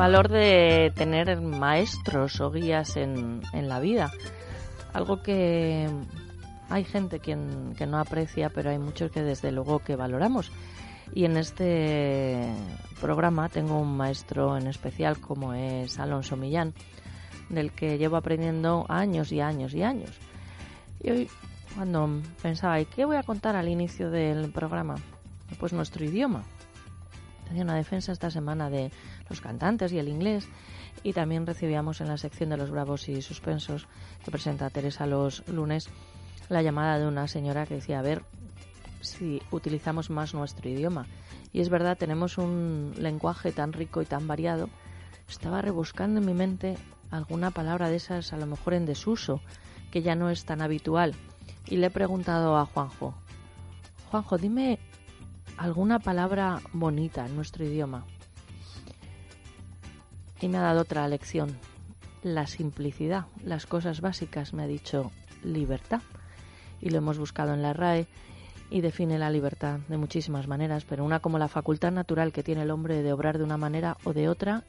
valor de tener maestros o guías en, en la vida. Algo que hay gente que no aprecia, pero hay muchos que desde luego que valoramos. Y en este programa tengo un maestro en especial como es Alonso Millán, del que llevo aprendiendo años y años y años. Y hoy, cuando pensaba, ¿y qué voy a contar al inicio del programa? Pues nuestro idioma. Tenía una defensa esta semana de los cantantes y el inglés. Y también recibíamos en la sección de los bravos y suspensos que presenta Teresa los lunes la llamada de una señora que decía, a ver si utilizamos más nuestro idioma. Y es verdad, tenemos un lenguaje tan rico y tan variado. Estaba rebuscando en mi mente alguna palabra de esas, a lo mejor en desuso, que ya no es tan habitual. Y le he preguntado a Juanjo, Juanjo, dime alguna palabra bonita en nuestro idioma. Y me ha dado otra lección, la simplicidad, las cosas básicas, me ha dicho libertad. Y lo hemos buscado en la RAE y define la libertad de muchísimas maneras, pero una como la facultad natural que tiene el hombre de obrar de una manera o de otra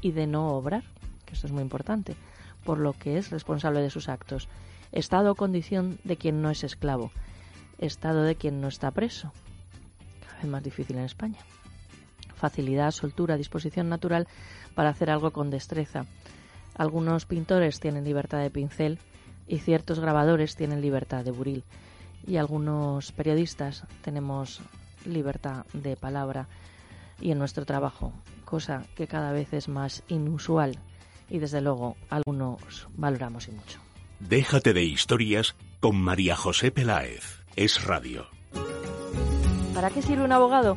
y de no obrar, que esto es muy importante, por lo que es responsable de sus actos. Estado o condición de quien no es esclavo, estado de quien no está preso. Cada vez más difícil en España. Facilidad, soltura, disposición natural para hacer algo con destreza. Algunos pintores tienen libertad de pincel y ciertos grabadores tienen libertad de buril y algunos periodistas tenemos libertad de palabra y en nuestro trabajo, cosa que cada vez es más inusual y desde luego algunos valoramos y mucho. Déjate de historias con María José Peláez. Es radio. ¿Para qué sirve un abogado?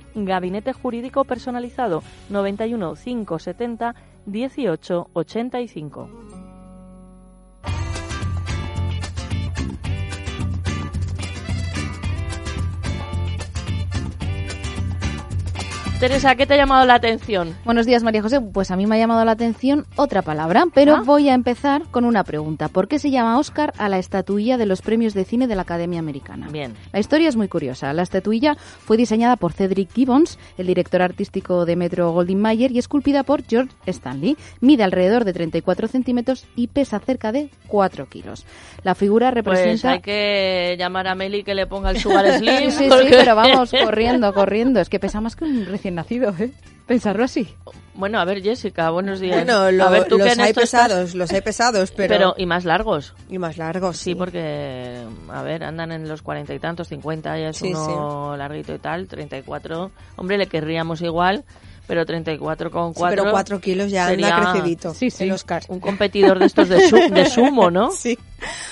Gabinete Jurídico Personalizado 91 570 1885. Teresa, ¿qué te ha llamado la atención? Buenos días, María José. Pues a mí me ha llamado la atención otra palabra, pero Ah. voy a empezar con una pregunta. ¿Por qué se llama Oscar a la estatuilla de los premios de cine de la Academia Americana? Bien. La historia es muy curiosa. La estatuilla fue diseñada por Cedric Gibbons, el director artístico de Metro Goldwyn Mayer, y esculpida por George Stanley. Mide alrededor de 34 centímetros y pesa cerca de 4 kilos. La figura Pues representa... hay que llamar a Meli que le ponga el Sugar Slim. Sí, sí, pero vamos, corriendo, corriendo. Es que pesa más que un recién nacido, ¿eh? Pensarlo así. Bueno, a ver, Jessica, buenos días. Bueno, lo- a ver, tú que los hay estás- pesados, los hay pesados, pero... Pero, y más largos. Y más largos, Sí, sí. porque, a ver, andan en los cuarenta y tantos, cincuenta, ya es Sí, uno larguito y tal, 34. Hombre, le querríamos igual, pero 34 con Sí, 4. pero cuatro kilos ya sería anda crecidito. Sí, sí. El Oscar. Un competidor de estos de, su- de sumo, ¿no? Sí.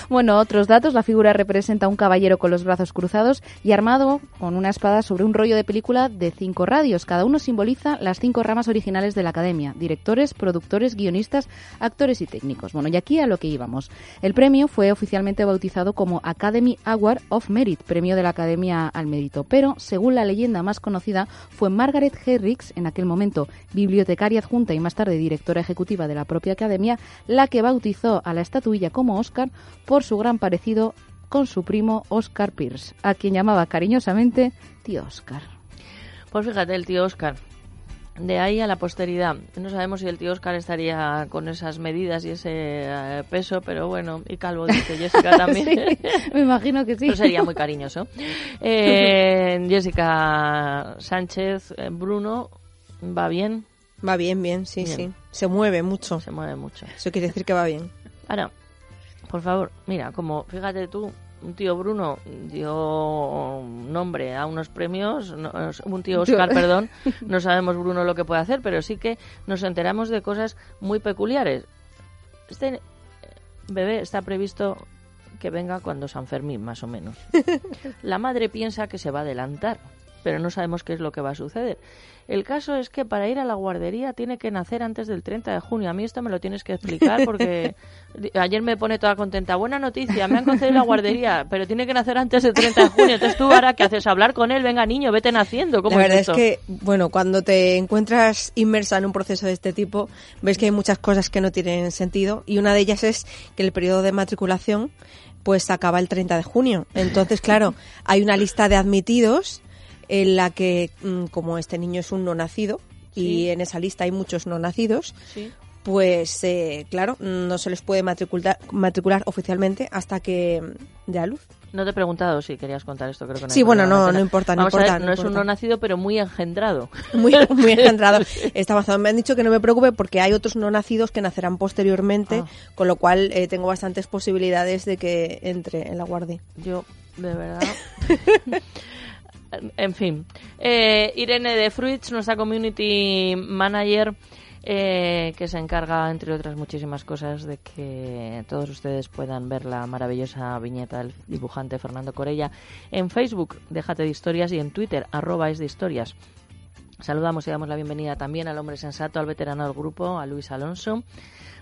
Bueno, otros datos. La figura representa a un caballero con los brazos cruzados y armado con una espada sobre un rollo de película de cinco radios. Cada uno simboliza las cinco ramas originales de la academia. Directores, productores, guionistas, actores y técnicos. Bueno, y aquí a lo que íbamos. El premio fue oficialmente bautizado como Academy Award of Merit, premio de la Academia al Mérito. Pero, según la leyenda más conocida, fue Margaret Herricks, en aquel momento bibliotecaria adjunta y más tarde directora ejecutiva de la propia academia, la que bautizó a la estatuilla como Oscar por su gran parecido con su primo Oscar Pierce, a quien llamaba cariñosamente tío Oscar. Pues fíjate, el tío Oscar. De ahí a la posteridad. No sabemos si el tío Oscar estaría con esas medidas y ese eh, peso, pero bueno, y calvo, dice Jessica también. Sí, me imagino que sí. Pero sería muy cariñoso. Eh, Jessica Sánchez, eh, Bruno, ¿va bien? Va bien, bien, sí, Bien. sí. Se mueve mucho. Se mueve mucho. Eso quiere decir que va bien. Ahora, por favor, mira, como fíjate tú, un tío Bruno dio nombre a unos premios, no- un tío Oscar, perdón, no sabemos Bruno lo que puede hacer, pero sí que nos enteramos de cosas muy peculiares. Este eh, bebé está previsto que venga cuando San Fermín, más o menos. La madre piensa que se va a adelantar, pero no sabemos qué es lo que va a suceder. El caso es que para ir a la guardería tiene que nacer antes del 30 de junio. A mí esto me lo tienes que explicar porque ayer me pone toda contenta. Buena noticia, me han concedido la guardería, pero tiene que nacer antes del 30 de junio. Entonces tú ahora, ¿qué haces? Hablar con él, venga niño, vete naciendo. ¿Cómo La verdad es es que, bueno, cuando te encuentras inmersa en un proceso de este tipo, ves que hay muchas cosas que no tienen sentido y una de ellas es que el periodo de matriculación pues acaba el 30 de junio. Entonces, claro, hay una lista de admitidos en la que, mm, como este niño es un no nacido y en esa lista hay muchos no nacidos, Sí. pues eh, claro, no se les puede matricular, matricular oficialmente hasta que dé a luz. No te he preguntado si querías contar esto, creo que no. Sí, bueno, no- no importa, no Vamos a importa, ver, no no es un no nacido, pero muy engendrado. muy, muy engendrado. Está avanzado. Me han dicho que no me preocupe porque hay otros no nacidos que nacerán posteriormente, Ah. con lo cual eh, tengo bastantes posibilidades de que entre en la guardia. Yo, de verdad. en fin. Eh, Irene de Fruits, nuestra community manager, eh, que se encarga, entre otras muchísimas cosas, de que todos ustedes puedan ver la maravillosa viñeta del dibujante Fernando Corella en Facebook, Déjate de Historias, y en Twitter, arroba es de historias. Saludamos y damos la bienvenida también al hombre sensato, al veterano del grupo, a Luis Alonso.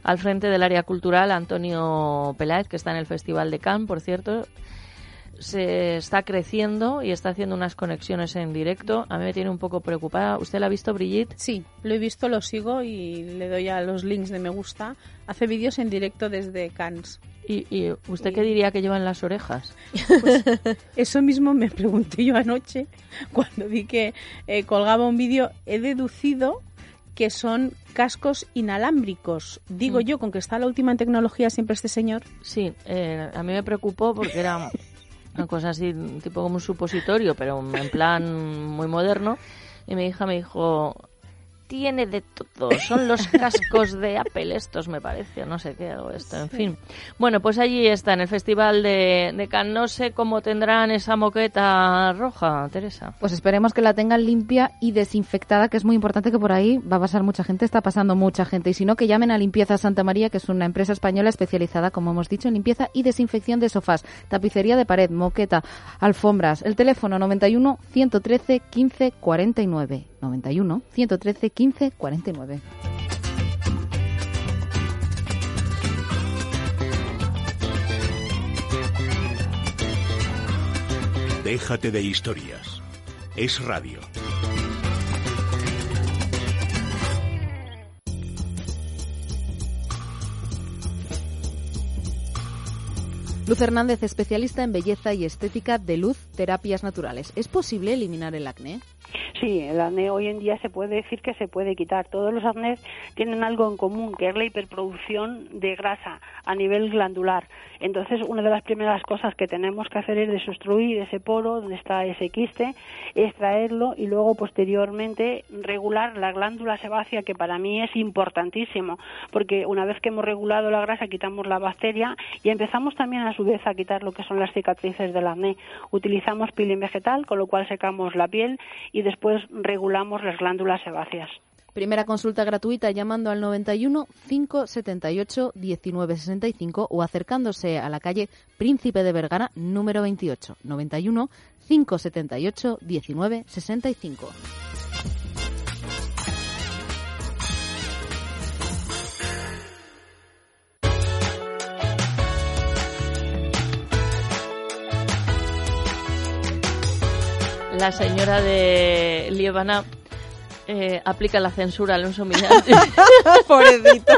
Al frente del área cultural, Antonio Peláez, que está en el Festival de Cannes, por cierto. Se está creciendo y está haciendo unas conexiones en directo. A mí me tiene un poco preocupada. ¿Usted la ha visto, Brigitte? Sí, lo he visto, lo sigo y le doy a los links de me gusta. Hace vídeos en directo desde Cannes. ¿Y, y usted qué diría que lleva en las orejas? Eso mismo me pregunté yo anoche cuando vi que eh, colgaba un vídeo. He deducido que son cascos inalámbricos. Digo Mm. yo, con que está la última en tecnología siempre este señor. Sí, eh, a mí me preocupó porque era una cosa así, tipo como un supositorio, pero en plan muy moderno. Y mi hija me dijo, tiene de todo, son los cascos de Apple estos, me parece, no sé qué, o esto, en fin. Bueno, pues allí está, en el Festival de, de Cannes. No sé cómo tendrán esa moqueta roja, Teresa. Pues esperemos que la tengan limpia y desinfectada, que es muy importante que por ahí va a pasar mucha gente, está pasando mucha gente. Y si no, que llamen a Limpieza Santa María, que es una empresa española especializada, como hemos dicho, en limpieza y desinfección de sofás, tapicería de pared, moqueta, alfombras. El teléfono 91 113 15 49. 91 113 15 49. Déjate de historias. Es radio. Luz Hernández, especialista en belleza y estética de luz, terapias naturales. ¿Es posible eliminar el acné? Sí, el acné hoy en día se puede decir que se puede quitar. Todos los acnés tienen algo en común, que es la hiperproducción de grasa a nivel glandular. Entonces, una de las primeras cosas que tenemos que hacer es desobstruir ese poro donde está ese quiste, extraerlo y luego posteriormente regular la glándula sebácea, que para mí es importantísimo, porque una vez que hemos regulado la grasa quitamos la bacteria y empezamos también a su vez a quitar lo que son las cicatrices del acné. Utilizamos peeling vegetal, con lo cual secamos la piel y después regulamos las glándulas sebáceas. Primera consulta gratuita llamando al 91 578 1965 o acercándose a la calle Príncipe de Vergara número 28 91 578 1965. La señora de Liébana eh, aplica la censura a Alonso Millán. Pobrecito.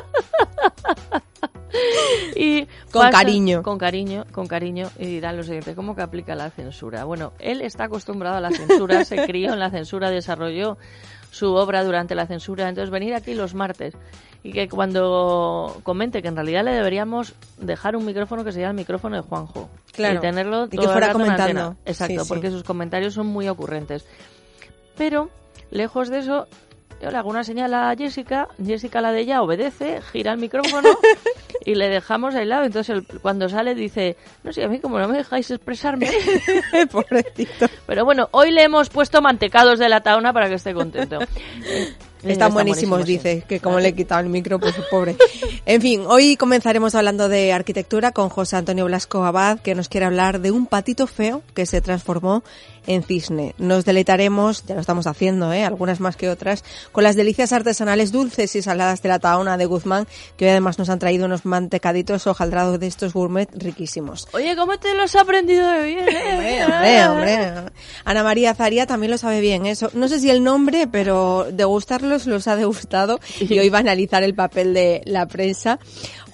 y Con pasa- cariño. Con cariño, con cariño. Y dirán lo siguiente, ¿cómo que aplica la censura? Bueno, él está acostumbrado a la censura, se crió en la censura, desarrolló su obra durante la censura. Entonces, venir aquí los martes y que cuando comente que en realidad le deberíamos dejar un micrófono que sería el micrófono de Juanjo. Claro. Y tenerlo Y que fuera comentando. Exacto, Sí, sí. porque sus comentarios son muy ocurrentes. Pero, lejos de eso, yo le hago una señal a Jessica, Jessica la de ella obedece, gira el micrófono y le dejamos al lado. Entonces, cuando sale dice, no sé, a mí como no me dejáis expresarme. Pobrecito. Pero bueno, hoy le hemos puesto mantecados de la tauna para que esté contento. Eh, Están buenísimos, sí. dice, que como le he quitado el micro, pues pobre. En fin, hoy comenzaremos hablando de arquitectura con José Antonio Blasco Abad, que nos quiere hablar de un patito feo que se transformó en cisne. Nos deleitaremos, ya lo estamos haciendo, ¿eh? algunas más que otras, con las delicias artesanales dulces y saladas de la taona de Guzmán, que hoy además nos han traído unos mantecaditos hojaldrados de estos gourmet riquísimos. Oye, ¿cómo te los has aprendido de bien? eh? Hombre, hombre, hombre. Ana María Zaría también lo sabe bien. Eso. No sé si el nombre, pero degustarlos los ha degustado y hoy va a analizar el papel de la prensa.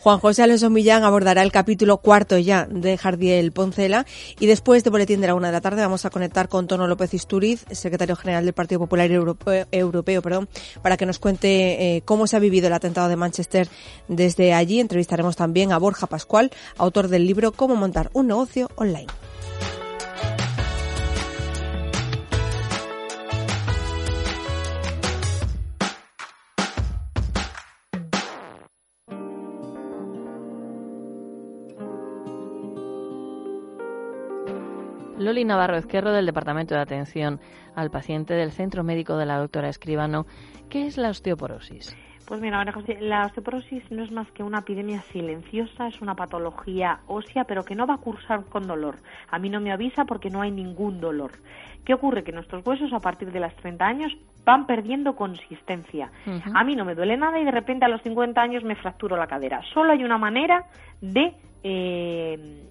Juan José Alonso Millán abordará el capítulo cuarto ya de Jardiel Poncela y después de Boletín de la Una de la tarde vamos a conectar con Tono López Isturiz, secretario general del Partido Popular Europeo, Europeo perdón, para que nos cuente eh, cómo se ha vivido el atentado de Manchester desde allí. Entrevistaremos también a Borja Pascual, autor del libro Cómo montar un negocio online. Loli Navarro Ezquerro del Departamento de Atención al Paciente del Centro Médico de la Doctora Escribano. ¿Qué es la osteoporosis? Pues mira, María José, la osteoporosis no es más que una epidemia silenciosa, es una patología ósea, pero que no va a cursar con dolor. A mí no me avisa porque no hay ningún dolor. ¿Qué ocurre? Que nuestros huesos a partir de los 30 años van perdiendo consistencia. A mí no me duele nada y de repente a los 50 años me fracturo la cadera. Solo hay una manera de, eh,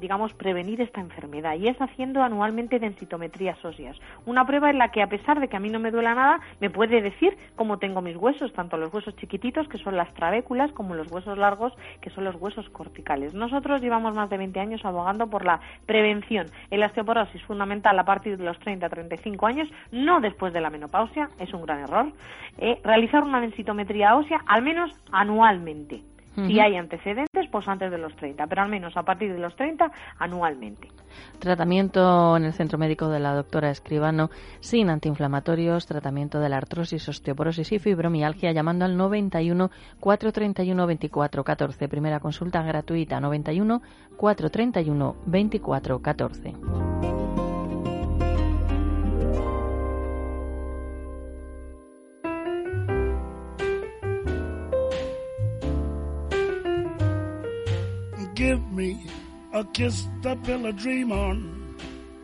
digamos, prevenir esta enfermedad y es haciendo anualmente densitometrías óseas. Una prueba en la que a pesar de que a mí no me duela nada, me puede decir cómo tengo mis huesos, tanto los huesos chiquititos, que son las trabéculas, como los huesos largos, que son los huesos corticales. Nosotros llevamos más de 20 años abogando por la prevención en la osteoporosis fundamental a partir de los 30-35 años, no después de la menopausia, es un gran error, eh, realizar una densitometría ósea al menos anualmente. Si Ujú. hay antecedentes, pues antes de los 30, pero al menos a partir de los 30 anualmente. Tratamiento en el Centro Médico de la Doctora Escribano sin antiinflamatorios, tratamiento de la artrosis, osteoporosis y fibromialgia llamando al 91 431 24 14. Primera consulta gratuita 91 431 24 14. Give me a kiss to build a dream on,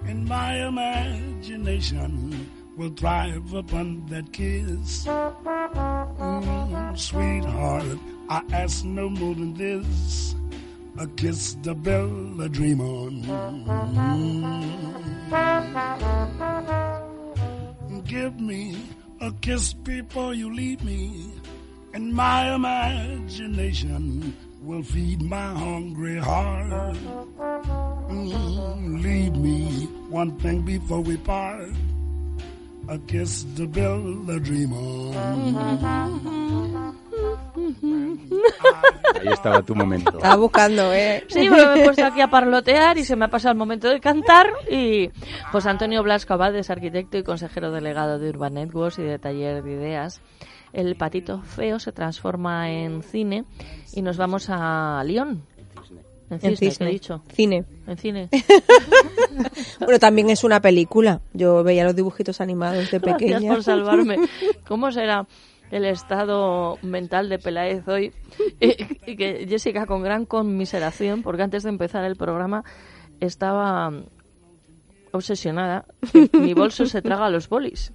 and my imagination will thrive upon that kiss. Mm, sweetheart, I ask no more than this. A kiss to build a dream on. Mm. Give me a kiss before you leave me, and my imagination will feed my hungry heart. Mm, leave me one thing before we part. A kiss to build a dream on. Ahí estaba tu momento. Estaba buscando, ¿eh? Sí, me he puesto aquí a parlotear y se me ha pasado el momento de cantar. Y José Antonio Blasco Abad es arquitecto y consejero delegado de Urban Networks y de Taller de Ideas. El patito feo se transforma en cine y nos vamos a Lyon. En En cisne, cisne. ¿qué he dicho? Cine. En cine. Bueno, también es una película. Yo veía los dibujitos animados de Gracias pequeña. por salvarme. ¿Cómo será el estado mental de Peláez hoy? Y, y que Jessica, con gran conmiseración, porque antes de empezar el programa estaba obsesionada. Mi bolso se traga los bolis.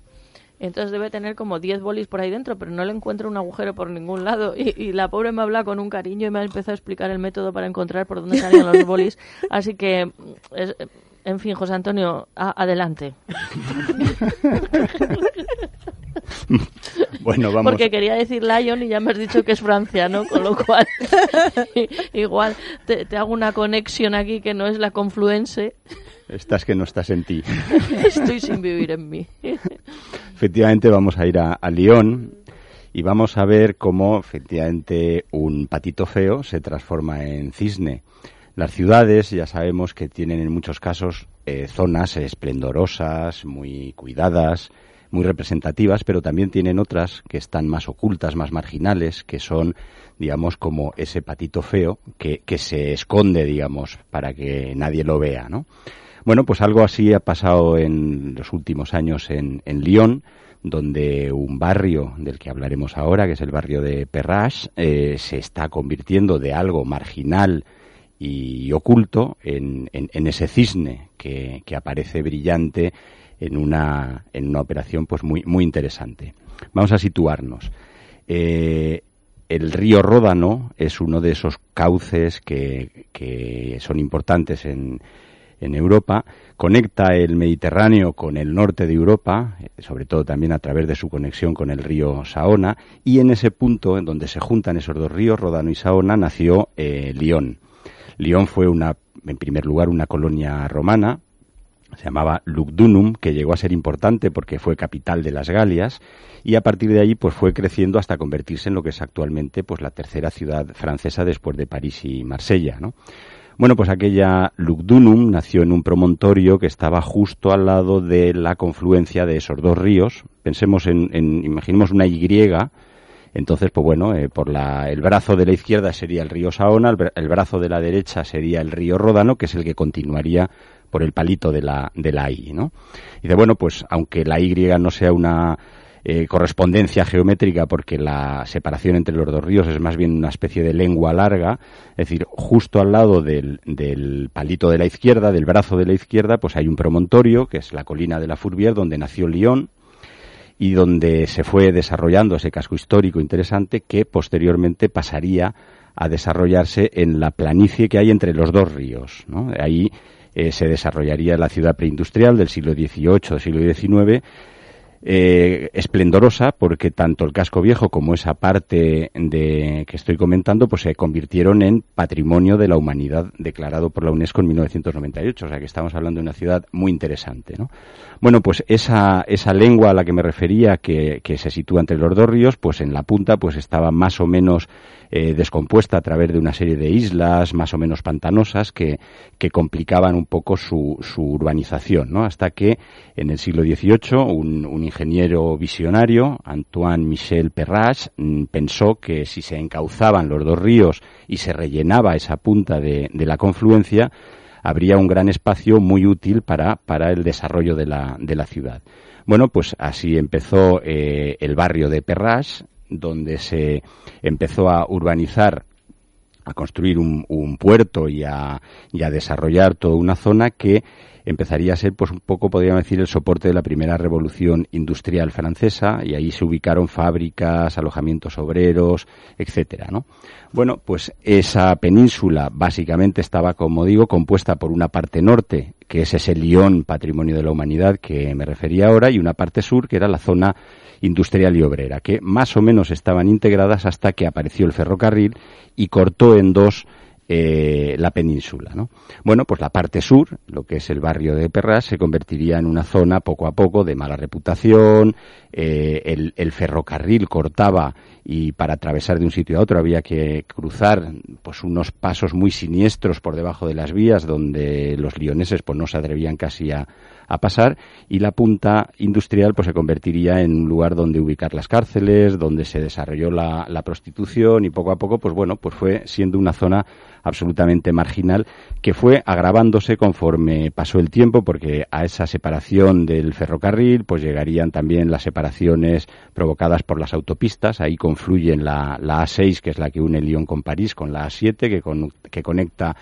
Entonces debe tener como 10 bolis por ahí dentro, pero no le encuentro un agujero por ningún lado. Y, y la pobre me habla con un cariño y me ha empezado a explicar el método para encontrar por dónde salían los bolis. Así que, es- en fin, José Antonio, a- adelante. Bueno, vamos. Porque quería decir Lyon y ya me has dicho que es Francia, ¿no? Con lo cual, igual te, te hago una conexión aquí que no es la confluense. Estás que no estás en ti. Estoy sin vivir en mí. Efectivamente, vamos a ir a, a Lyon y vamos a ver cómo efectivamente un patito feo se transforma en cisne. Las ciudades ya sabemos que tienen en muchos casos eh, zonas esplendorosas, muy cuidadas, muy representativas, pero también tienen otras que están más ocultas, más marginales, que son, digamos, como ese patito feo que, que se esconde, digamos, para que nadie lo vea, ¿no? Bueno, pues algo así ha pasado en los últimos años en, en Lyon, donde un barrio del que hablaremos ahora, que es el barrio de Perrache, eh, se está convirtiendo de algo marginal y oculto en, ese cisne que, que, aparece brillante en una, en una operación pues muy, muy interesante. Vamos a situarnos. Eh, el río Ródano es uno de esos cauces que, que son importantes en, en Europa, conecta el Mediterráneo con el norte de Europa, eh, sobre todo también a través de su conexión con el río Saona, y en ese punto, en donde se juntan esos dos ríos, Ródano y Saona, nació eh, Lyon. Lyon fue una, en primer lugar, una colonia romana, se llamaba Lugdunum, que llegó a ser importante porque fue capital de las Galias, y a partir de allí pues fue creciendo hasta convertirse en lo que es actualmente pues la tercera ciudad francesa después de París y Marsella, ¿no? Bueno, pues aquella Lugdunum nació en un promontorio que estaba justo al lado de la confluencia de esos dos ríos. Pensemos en, en imaginemos una Y, entonces, pues bueno, eh, por la, el brazo de la izquierda sería el río Saona, el, brazo de la derecha sería el río Ródano, que es el que continuaría por el palito de la, de la I, ¿no? Y dice, bueno, pues aunque la Y no sea una eh, correspondencia geométrica porque la separación entre los dos ríos es más bien una especie de lengua larga, es decir, justo al lado del, del, palito de la izquierda, del brazo de la izquierda, pues hay un promontorio, que es la colina de la Fourbière, donde nació Lyon y donde se fue desarrollando ese casco histórico interesante que posteriormente pasaría a desarrollarse en la planicie que hay entre los dos ríos. Ahí eh, se desarrollaría la ciudad preindustrial del siglo XVIII, siglo XIX, eh, esplendorosa porque tanto el casco viejo como esa parte de que estoy comentando pues se convirtieron en patrimonio de la humanidad declarado por la UNESCO en 1998 o sea que estamos hablando de una ciudad muy interesante ¿no? bueno pues esa, esa lengua a la que me refería que, que se sitúa entre los dos ríos pues en la punta pues estaba más o menos eh, descompuesta a través de una serie de islas más o menos pantanosas que, que complicaban un poco su, su urbanización, ¿no? Hasta que en el siglo XVIII un, ingeniero visionario, Antoine Michel Perrache, mm, pensó que si se encauzaban los dos ríos y se rellenaba esa punta de, de la confluencia, habría un gran espacio muy útil para, para el desarrollo de la, de la ciudad. Bueno, pues así empezó eh, el barrio de Perrache, donde se empezó a urbanizar a construir un, un puerto y a, y a, desarrollar toda una zona que empezaría a ser, pues un poco, podríamos decir, el soporte de la primera revolución industrial francesa y ahí se ubicaron fábricas, alojamientos obreros, etcétera, ¿no? Bueno, pues esa península básicamente estaba, como digo, compuesta por una parte norte, que es ese Lyon, patrimonio de la humanidad que me refería ahora, y una parte sur, que era la zona industrial y obrera, que más o menos estaban integradas hasta que apareció el ferrocarril y cortó en dos eh, la península. ¿no? Bueno, pues la parte sur, lo que es el barrio de Perras, se convertiría en una zona poco a poco de mala reputación, eh, el, el, ferrocarril cortaba y para atravesar de un sitio a otro había que cruzar pues unos pasos muy siniestros por debajo de las vías donde los lioneses pues no se atrevían casi a, a pasar y la punta industrial pues se convertiría en un lugar donde ubicar las cárceles, donde se desarrolló la, la prostitución y poco a poco pues bueno, pues fue siendo una zona absolutamente marginal que fue agravándose conforme pasó el tiempo porque a esa separación del ferrocarril pues llegarían también las separaciones provocadas por las autopistas, ahí confluyen la, la A6 que es la que une Lyon con París con la A7 que, que conecta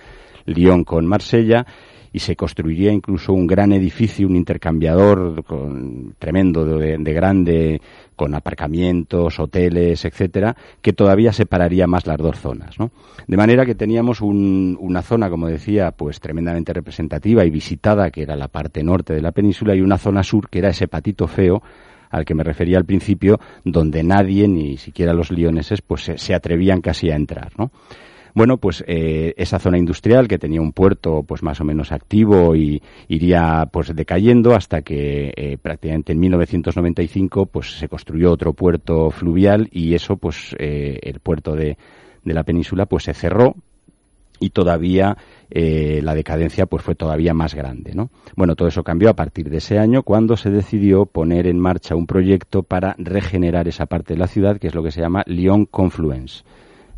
Lyon con Marsella y se construiría incluso un gran edificio, un intercambiador con, tremendo de, de grande con aparcamientos, hoteles, etcétera, que todavía separaría más las dos zonas, ¿no? De manera que teníamos un, una zona, como decía, pues tremendamente representativa y visitada, que era la parte norte de la península, y una zona sur, que era ese patito feo, al que me refería al principio, donde nadie, ni siquiera los lioneses, pues se, se atrevían casi a entrar, ¿no? Bueno, pues eh, esa zona industrial que tenía un puerto pues más o menos activo y iría pues decayendo hasta que eh, prácticamente en 1995 pues se construyó otro puerto fluvial y eso pues eh, el puerto de, de la península pues se cerró y todavía eh, la decadencia pues fue todavía más grande, ¿no? Bueno, todo eso cambió a partir de ese año cuando se decidió poner en marcha un proyecto para regenerar esa parte de la ciudad que es lo que se llama Lyon Confluence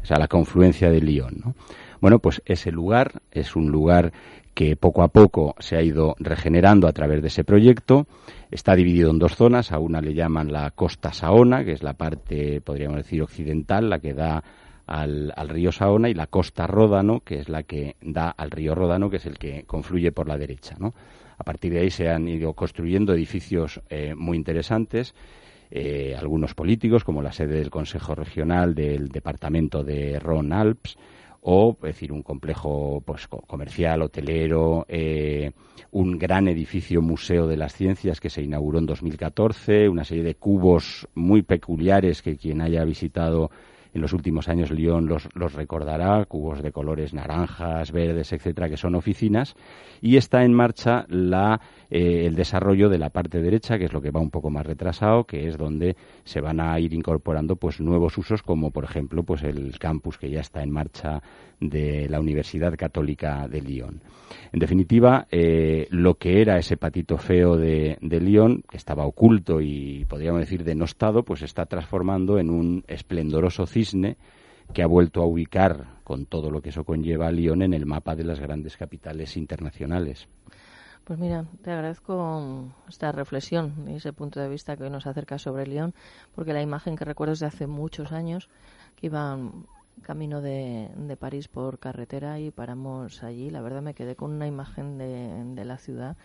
o sea, la confluencia de Lyon. ¿no? Bueno, pues ese lugar es un lugar que poco a poco se ha ido regenerando a través de ese proyecto. Está dividido en dos zonas. A una le llaman la costa Saona, que es la parte, podríamos decir, occidental, la que da al, al, río Saona, y la costa Ródano, que es la que da al río Ródano, que es el que confluye por la derecha. ¿no? A partir de ahí se han ido construyendo edificios eh, muy interesantes eh, algunos políticos, como la sede del Consejo Regional del Departamento de Ron-Alps, o es decir un complejo pues comercial hotelero eh, un gran edificio museo de las ciencias que se inauguró en 2014 una serie de cubos muy peculiares que quien haya visitado en los últimos años Lyon los, recordará, cubos de colores naranjas, verdes, etcétera, que son oficinas, y está en marcha la, eh, el desarrollo de la parte derecha, que es lo que va un poco más retrasado, que es donde se van a ir incorporando pues nuevos usos, como por ejemplo pues el campus que ya está en marcha de la Universidad Católica de Lyon. En definitiva, eh, lo que era ese patito feo de, de Lyon, que estaba oculto y podríamos decir denostado, pues está transformando en un esplendoroso cisne que ha vuelto a ubicar, con todo lo que eso conlleva, a Lyon en el mapa de las grandes capitales internacionales. Pues mira, te agradezco esta reflexión y ese punto de vista que hoy nos acerca sobre Lyon, porque la imagen que recuerdo es de hace muchos años, que iban camino de, de, París por carretera y paramos allí. La verdad me quedé con una imagen de, de la ciudad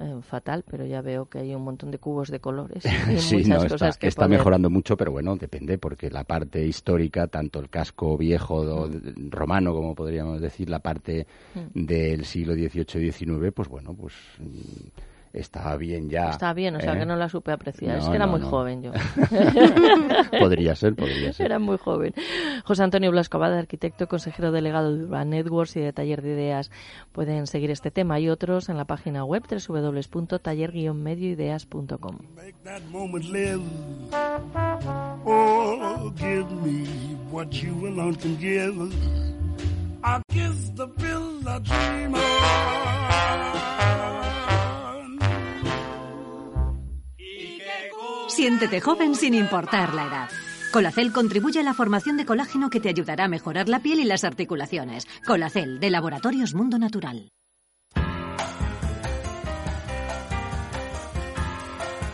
eh, fatal, pero ya veo que hay un montón de cubos de colores. Y sí, muchas no, cosas está, que está poder. mejorando mucho, pero bueno, depende, porque la parte histórica, tanto el casco viejo do- romano, como podríamos decir, la parte Mm. del siglo XVIII y XIX, pues bueno, pues está bien ya. Está bien, o sea ¿eh? que no la supe apreciar. es No, que era no, muy no. joven yo. Podría ser, podría ser. Era muy joven. José Antonio Blasco Abad, arquitecto, consejero delegado de Urban Networks y de Taller de Ideas. Pueden seguir este tema y otros en la página web www.taller-medioideas.com. Make that moment live. Oh, give me what you alone can give. I kiss the pill I dream on. Siéntete joven sin importar la edad. Colacel contribuye a la formación de colágeno que te ayudará a mejorar la piel y las articulaciones. Colacel, de Laboratorios Mundo Natural.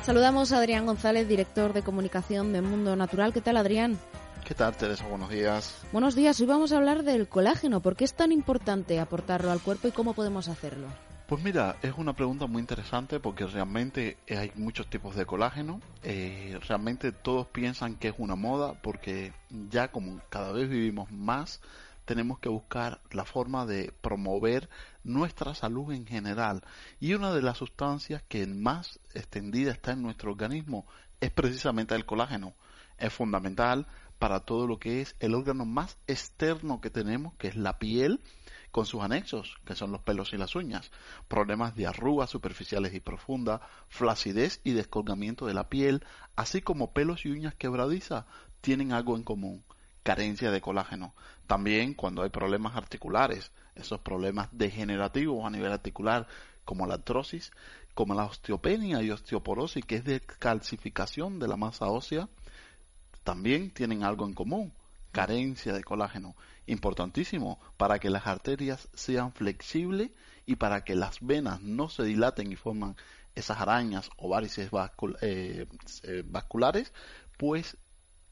Saludamos a Adrián González, director de comunicación de Mundo Natural. ¿Qué tal, Adrián? ¿Qué tal, Teresa? Buenos días. Buenos días. Hoy vamos a hablar del colágeno. ¿Por qué es tan importante aportarlo al cuerpo y cómo podemos hacerlo? Pues mira, es una pregunta muy interesante porque realmente hay muchos tipos de colágeno. Eh, realmente todos piensan que es una moda porque ya como cada vez vivimos más, tenemos que buscar la forma de promover nuestra salud en general. Y una de las sustancias que más extendida está en nuestro organismo es precisamente el colágeno. Es fundamental para todo lo que es el órgano más externo que tenemos, que es la piel, con sus anexos, que son los pelos y las uñas, problemas de arrugas superficiales y profundas, flacidez y descolgamiento de la piel, así como pelos y uñas quebradizas, tienen algo en común, carencia de colágeno. También cuando hay problemas articulares, esos problemas degenerativos a nivel articular, como la artrosis, como la osteopenia y osteoporosis, que es de calcificación de la masa ósea, también tienen algo en común, carencia de colágeno, importantísimo para que las arterias sean flexibles y para que las venas no se dilaten y forman esas arañas o varices eh, eh, vasculares, pues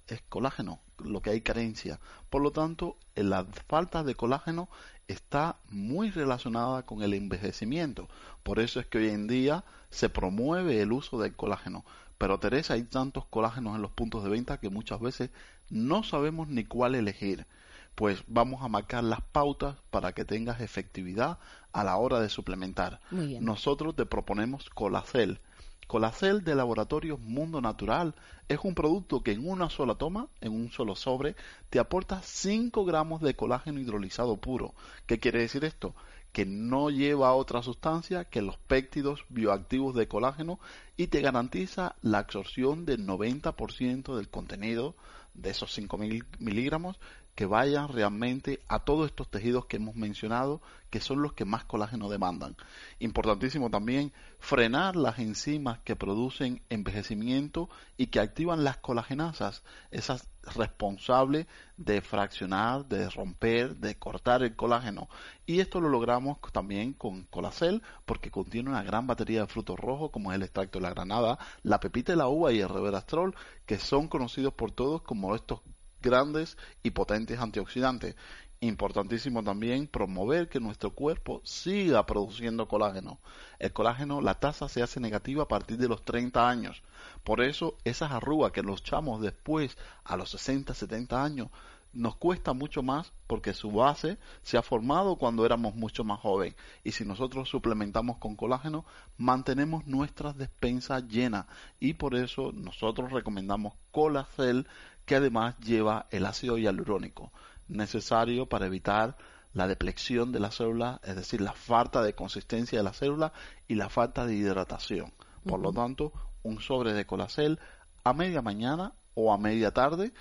es colágeno, lo que hay carencia. Por lo tanto, la falta de colágeno está muy relacionada con el envejecimiento. Por eso es que hoy en día se promueve el uso del colágeno. Pero Teresa, hay tantos colágenos en los puntos de venta que muchas veces no sabemos ni cuál elegir. pues vamos a marcar las pautas para que tengas efectividad a la hora de suplementar. Muy bien. Nosotros te proponemos Colacel. Colacel de Laboratorios Mundo Natural es un producto que en una sola toma, en un solo sobre, te aporta 5 gramos de colágeno hidrolizado puro. ¿Qué quiere decir esto? que no lleva otra sustancia que los péptidos bioactivos de colágeno y te garantiza la absorción del 90% del contenido de esos 5.000 miligramos que vayan realmente a todos estos tejidos que hemos mencionado, que son los que más colágeno demandan. Importantísimo también frenar las enzimas que producen envejecimiento y que activan las colagenasas, esas responsables de fraccionar, de romper, de cortar el colágeno. Y esto lo logramos también con Colacel porque contiene una gran batería de frutos rojos como es el extracto de la granada, la pepita de la uva y el reverastrol, que son conocidos por todos como estos grandes y potentes antioxidantes. Importantísimo también promover que nuestro cuerpo siga produciendo colágeno. El colágeno, la tasa se hace negativa a partir de los 30 años. Por eso esas arrugas que los echamos después a los 60, 70 años nos cuesta mucho más porque su base se ha formado cuando éramos mucho más jóvenes y si nosotros suplementamos con colágeno mantenemos nuestras despensas llenas y por eso nosotros recomendamos Colacel que además lleva el ácido hialurónico necesario para evitar la deplexión de la célula, es decir, la falta de consistencia de la célula y la falta de hidratación. Por lo tanto, un sobre de colacel a media mañana o a media tarde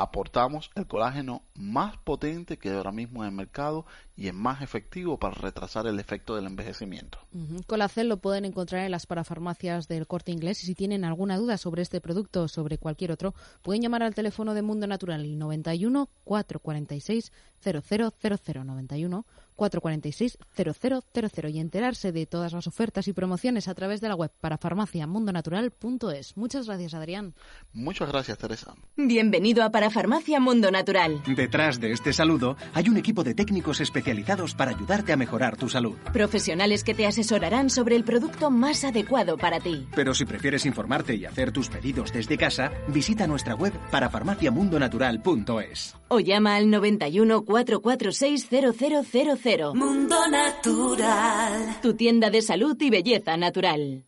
aportamos el colágeno más potente que ahora mismo en el mercado y es más efectivo para retrasar el efecto del envejecimiento. Colacel lo pueden encontrar en las parafarmacias del Corte Inglés y si tienen alguna duda sobre este producto o sobre cualquier otro, pueden llamar al teléfono de Mundo Natural el 91 446 0000 91 446 0000 y enterarse de todas las ofertas y promociones a través de la web parafarmaciamundonatural.es. Muchas gracias, Adrián. Muchas gracias, Teresa. Bienvenido a Parafarmacia Mundo Natural. Detrás de este saludo hay un equipo de técnicos especializados para ayudarte a mejorar tu salud. Profesionales que te asesorarán sobre el producto más adecuado para ti. Pero si prefieres informarte y hacer tus pedidos desde casa, visita nuestra web parafarmaciamundonatural.es. O llama al 91 446 0000. Mundo Natural. Tu tienda de salud y belleza natural.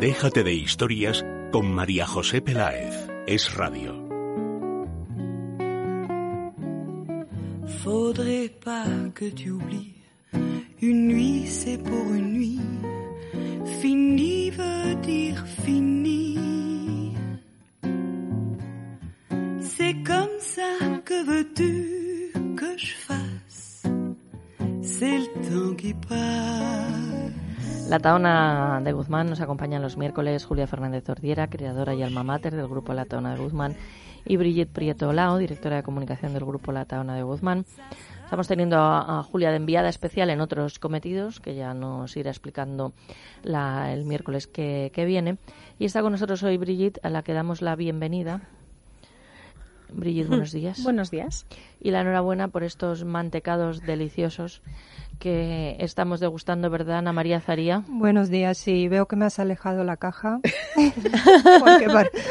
Déjate de historias con María José Peláez. Es radio. Faudrait pas que tu oublies. Une nuit, c'est pour une nuit. Fini veut dire fini. Que veux-tu que je fasse. C'est le temps qui passe. La Taona de Guzmán nos acompaña los miércoles Julia Fernández Ordiera, creadora y alma mater del grupo La Taona de Guzmán, y Brigitte Prieto Lao, directora de comunicación del grupo La Taona de Guzmán. Estamos teniendo a, a Julia de enviada especial en otros cometidos, que ya nos irá explicando la- el miércoles que, que viene. Y está con nosotros hoy Brigitte, a la que damos la bienvenida. Brigitte, buenos días. Buenos días. Y la enhorabuena por estos mantecados deliciosos que estamos degustando, ¿verdad, Ana María Zaría? Buenos días, sí, veo que me has alejado la caja. Porque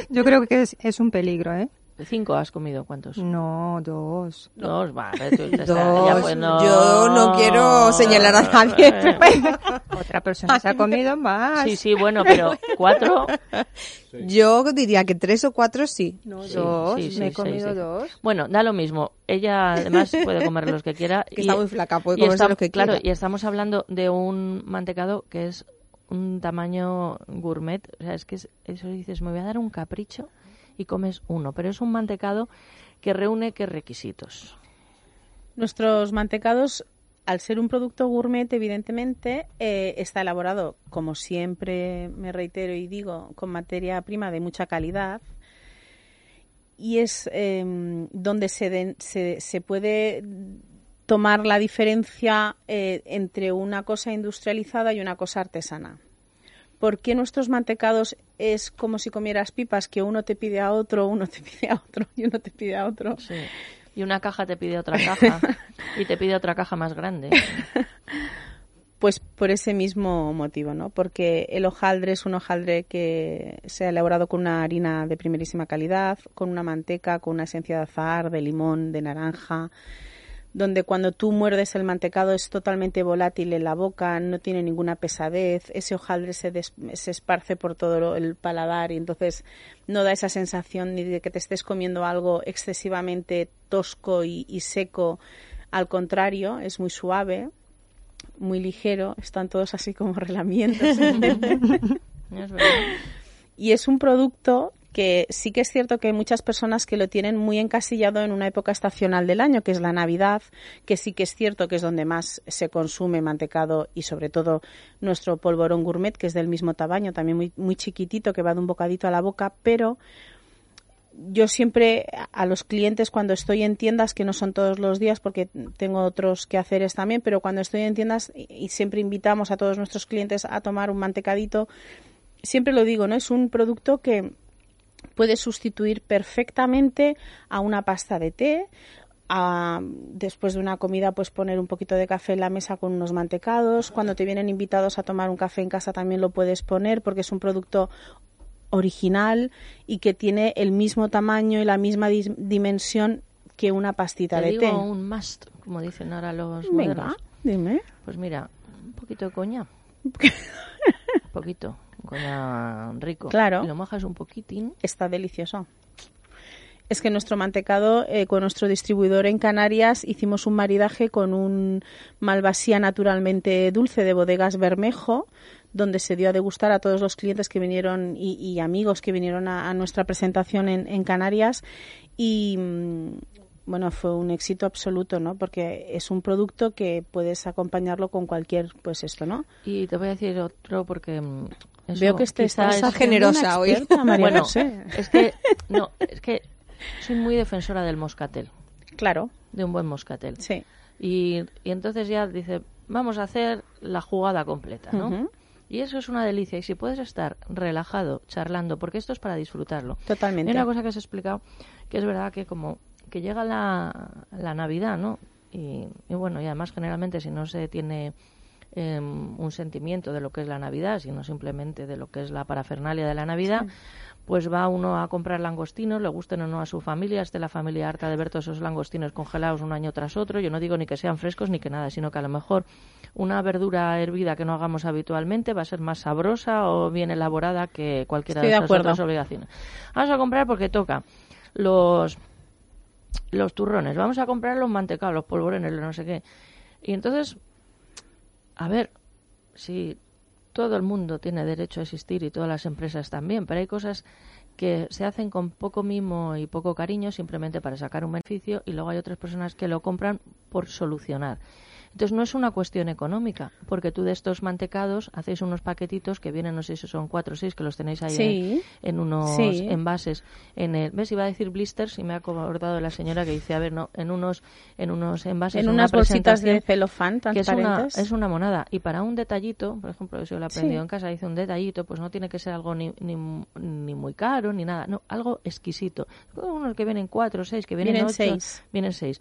yo creo que es, es un peligro, ¿eh? ¿Cinco has comido? ¿Cuántos? No, dos. Dos, vale. tú Dos. ya pues no. Yo no quiero señalar a nadie. Otra persona se ha comido más. Sí, sí, bueno, pero cuatro. Yo diría que tres o cuatro sí. No, Sí, dos, sí, sí, me he sí, comido sí. dos. Bueno, da lo mismo. Ella además puede comer los que quiera. Que está muy flaca, puede y comerse está- lo que Claro, quiera. y estamos hablando de un mantecado que es un tamaño gourmet. O sea, es que es- eso dices, me voy a dar un capricho y comes uno. Pero es un mantecado que reúne qué requisitos. Nuestros mantecados, al ser un producto gourmet, evidentemente, eh, está elaborado, como siempre me reitero y digo, con materia prima de mucha calidad. Y es eh, donde se, se, se puede tomar la diferencia eh, entre una cosa industrializada y una cosa artesana. ¿Por qué nuestros mantecados es como si comieras pipas, que uno te pide a otro, uno te pide a otro y uno te pide a otro? Sí. Y una caja te pide otra caja y te pide otra caja más grande. Pues por ese mismo motivo, ¿no? Porque el hojaldre es un hojaldre que se ha elaborado con una harina de primerísima calidad, con una manteca, con una esencia de azahar, de limón, de naranja, donde cuando tú muerdes el mantecado es totalmente volátil en la boca, no tiene ninguna pesadez, ese hojaldre se, des- se esparce por todo el paladar y entonces no da esa sensación ni de que te estés comiendo algo excesivamente tosco y, y seco, al contrario, es muy suave, muy ligero, están todos así como relamientos. Y es un producto que sí que es cierto que hay muchas personas que lo tienen muy encasillado en una época estacional del año, que es la Navidad, que sí que es cierto que es donde más se consume mantecado y sobre todo nuestro polvorón gourmet, que es del mismo tamaño, también muy, muy chiquitito, que va de un bocadito a la boca, pero yo siempre a los clientes cuando estoy en tiendas, que no son todos los días porque tengo otros quehaceres también, pero cuando estoy en tiendas y siempre invitamos a todos nuestros clientes a tomar un mantecadito, siempre lo digo, ¿no? Es un producto que puede sustituir perfectamente a una pasta de té, a, después de una comida pues poner un poquito de café en la mesa con unos mantecados, cuando te vienen invitados a tomar un café en casa también lo puedes poner porque es un producto original y que tiene el mismo tamaño y la misma dimensión que una pastita Te de digo té. un must, como dicen ahora los Venga, modernos. dime. Pues mira, un poquito de coña. un poquito. Coña rico. Claro. Lo mojas un poquitín. Está delicioso. Es que nuestro mantecado, eh, con nuestro distribuidor en Canarias, hicimos un maridaje con un malvasía naturalmente dulce de bodegas Bermejo, donde se dio a degustar a todos los clientes que vinieron y, y amigos que vinieron a, a nuestra presentación en, en Canarias. Y mm, bueno, fue un éxito absoluto, ¿no? Porque es un producto que puedes acompañarlo con cualquier, pues esto, ¿no? Y te voy a decir otro porque mm, eso Veo que este está es- generosa hoy. experta, María bueno, José. es que no, es que soy muy defensora del moscatel. Claro. De un buen moscatel. Sí. Y, y entonces ya dice, vamos a hacer la jugada completa, ¿no? Y eso es una delicia. Y si puedes estar relajado, charlando, porque esto es para disfrutarlo. Totalmente. Hay una cosa que has explicado, que es verdad que como que llega la, la Navidad, ¿no? Y, y bueno, y además generalmente si no se tiene em, un sentimiento de lo que es la Navidad, sino simplemente de lo que es la parafernalia de la Navidad, pues va uno a comprar langostinos, le gusten o no a su familia, esté la familia harta de ver todos esos langostinos congelados un año tras otro. Yo no digo ni que sean frescos ni que nada, sino que a lo mejor una verdura hervida que no hagamos habitualmente va a ser más sabrosa o bien elaborada que cualquiera Estoy de de acuerdo. otras obligaciones. Vamos a comprar porque toca los los turrones, vamos a comprar los mantecados, los polvorones, los no sé qué. Y entonces, a ver, si todo el mundo tiene derecho a existir y todas las empresas también, pero hay cosas que se hacen con poco mimo y poco cariño simplemente para sacar un beneficio y luego hay otras personas que lo compran por solucionar. Entonces no es una cuestión económica, porque tú de estos mantecados hacéis unos paquetitos que vienen, no sé si son cuatro o seis, que los tenéis ahí Sí. en, en unos Sí. envases. En el, ¿Ves? Iba a decir blisters y me ha acordado la señora que dice, a ver, no, en unos, en unos envases. En una unas bolsitas de celofán que es una, transparentes. es una monada. Y para un detallito, por ejemplo, eso lo he aprendido Sí. en casa, dice un detallito, pues no tiene que ser algo ni, ni, ni muy caro ni nada, no, algo exquisito. Unos que vienen cuatro, seis, que vienen, Vienen ocho, seis. vienen seis.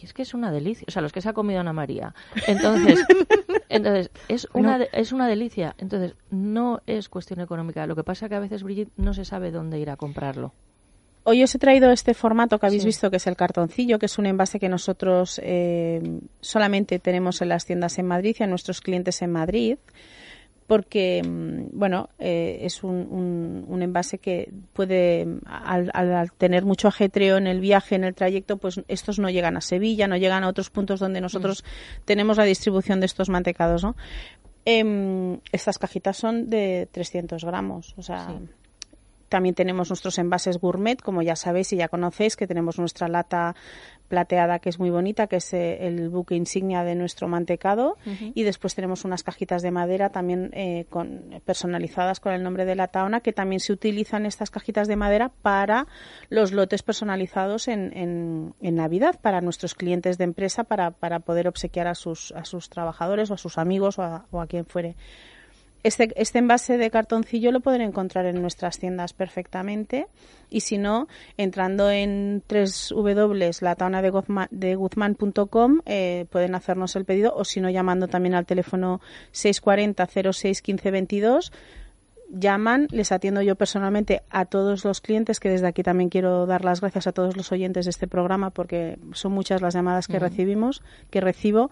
Y es que es una delicia, o sea, los que se ha comido Ana María. Entonces, entonces es una No. es una delicia. Entonces, no es cuestión económica. Lo que pasa que a veces Brigitte no se sabe dónde ir a comprarlo. Hoy os he traído este formato que habéis Sí. visto, que es el cartoncillo, que es un envase que nosotros eh, solamente tenemos en las tiendas en Madrid y a nuestros clientes en Madrid, porque, mm, bueno, eh, es un, un- un envase que puede, mm, al, al- tener mucho ajetreo en el viaje, en el trayecto, pues estos no llegan a Sevilla, no llegan a otros puntos donde nosotros tenemos la distribución de estos mantecados, ¿no? Em, estas cajitas son de 300 gramos, o sea, también tenemos nuestros envases gourmet, como ya sabéis y ya conocéis, que tenemos nuestra lata plateada que es muy bonita, que es eh, el buque insignia de nuestro mantecado. Y después tenemos unas cajitas de madera también eh, con, personalizadas con el nombre de la taona, que también se utilizan estas cajitas de madera para los lotes personalizados en, en, en Navidad, para nuestros clientes de empresa, para, para poder obsequiar a sus, a sus trabajadores o a sus amigos o a, o a quien fuere. Este, este envase de cartoncillo lo pueden encontrar en nuestras tiendas perfectamente. Y si no, entrando en www.lataonadeguzman.com eh, pueden hacernos el pedido. O si no, llamando también al teléfono 640 06 15 22 llaman, les atiendo yo personalmente a todos los clientes, que desde aquí también quiero dar las gracias a todos los oyentes de este programa porque son muchas las llamadas que recibimos, que recibo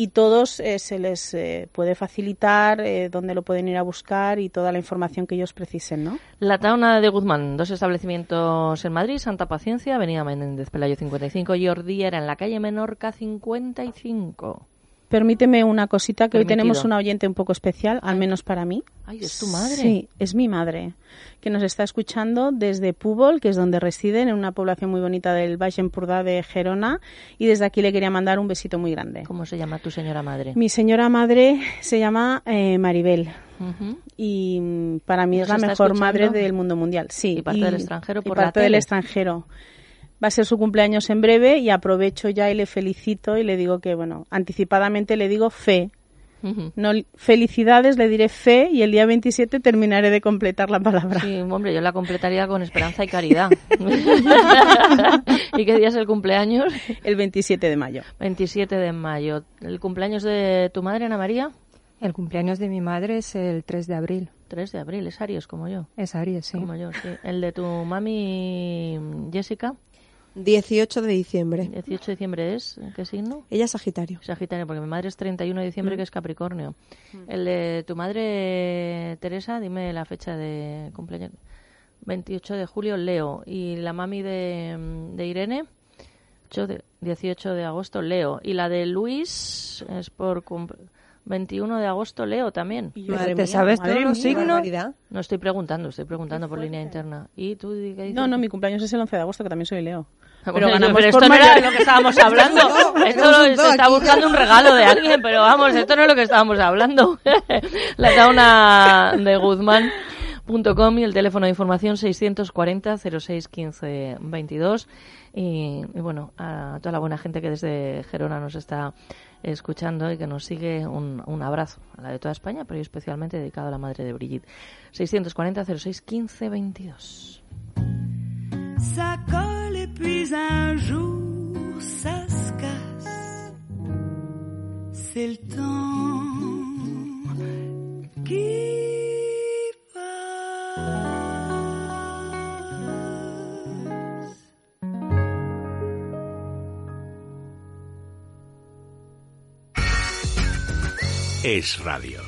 y todos eh, se les eh, puede facilitar eh, dónde lo pueden ir a buscar y toda la información que ellos precisen, ¿no? La Taona de Guzmán, dos establecimientos en Madrid, Santa Paciencia, Avenida Menéndez Pelayo 55 y Ordiera en la calle Menorca 55. Permíteme una cosita, que hoy tenemos un oyente un poco especial, al menos para mí. Ay, es tu madre. Sí, es mi madre, que nos está escuchando desde Púbol, que es donde residen, en una población muy bonita del Valle Empordà de Gerona, y desde aquí le quería mandar un besito muy grande. ¿Cómo se llama tu señora madre? Mi señora madre se llama eh, Maribel. Y mm, para mí es ¿Nos la mejor madre del mundo mundial. Sí. ¿Y parte del extranjero y la del extranjero. Va a ser su cumpleaños en breve y aprovecho ya y le felicito y le digo que, bueno, anticipadamente le digo fe. No, felicidades, le diré fe y el día 27 terminaré de completar la palabra. Sí, hombre, yo la completaría con esperanza y caridad. ¿Y qué día es el cumpleaños? El 27 de mayo. 27 de mayo. ¿El cumpleaños de tu madre, Ana María? El cumpleaños de mi madre es el 3 de abril. 3 de abril, es Aries, como yo. Es Aries, sí. Como yo, sí. ¿El de tu mami, Jessica? 18 de diciembre. 18 de diciembre es, ¿en qué signo? Ella es Sagitario. Sagitario, porque mi madre es 31 de diciembre, Mm. que es Capricornio. El de tu madre, Teresa, dime la fecha de cumpleaños. 28 de julio, Leo. Y la mami de, de Irene, 8 de- 18 de agosto, Leo. Y la de Luis es por cum- 21 de agosto, Leo también. Madre ¿Te mía, sabes todos los signos? No estoy preguntando, estoy preguntando por línea interna. ¿Y tú qué dices? No, no, mi cumpleaños es el 11 de agosto, que también soy Leo. Pero, Pero esto por no era de lo que estábamos hablando. esto lo- se está buscando un regalo de alguien, pero vamos, esto no es lo que estábamos hablando. La tauna de Guzmán.com y el teléfono de información 640 06 15 22. Y, y bueno, a toda la buena gente que desde Gerona nos está escuchando y que nos sigue, un, un abrazo a la de toda España, pero especialmente dedicado a la madre de Brigitte. 640 06 15 22. Ça colle et puis un jour ça se casse. Es radio.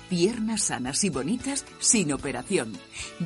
Piernas sanas y bonitas sin operación.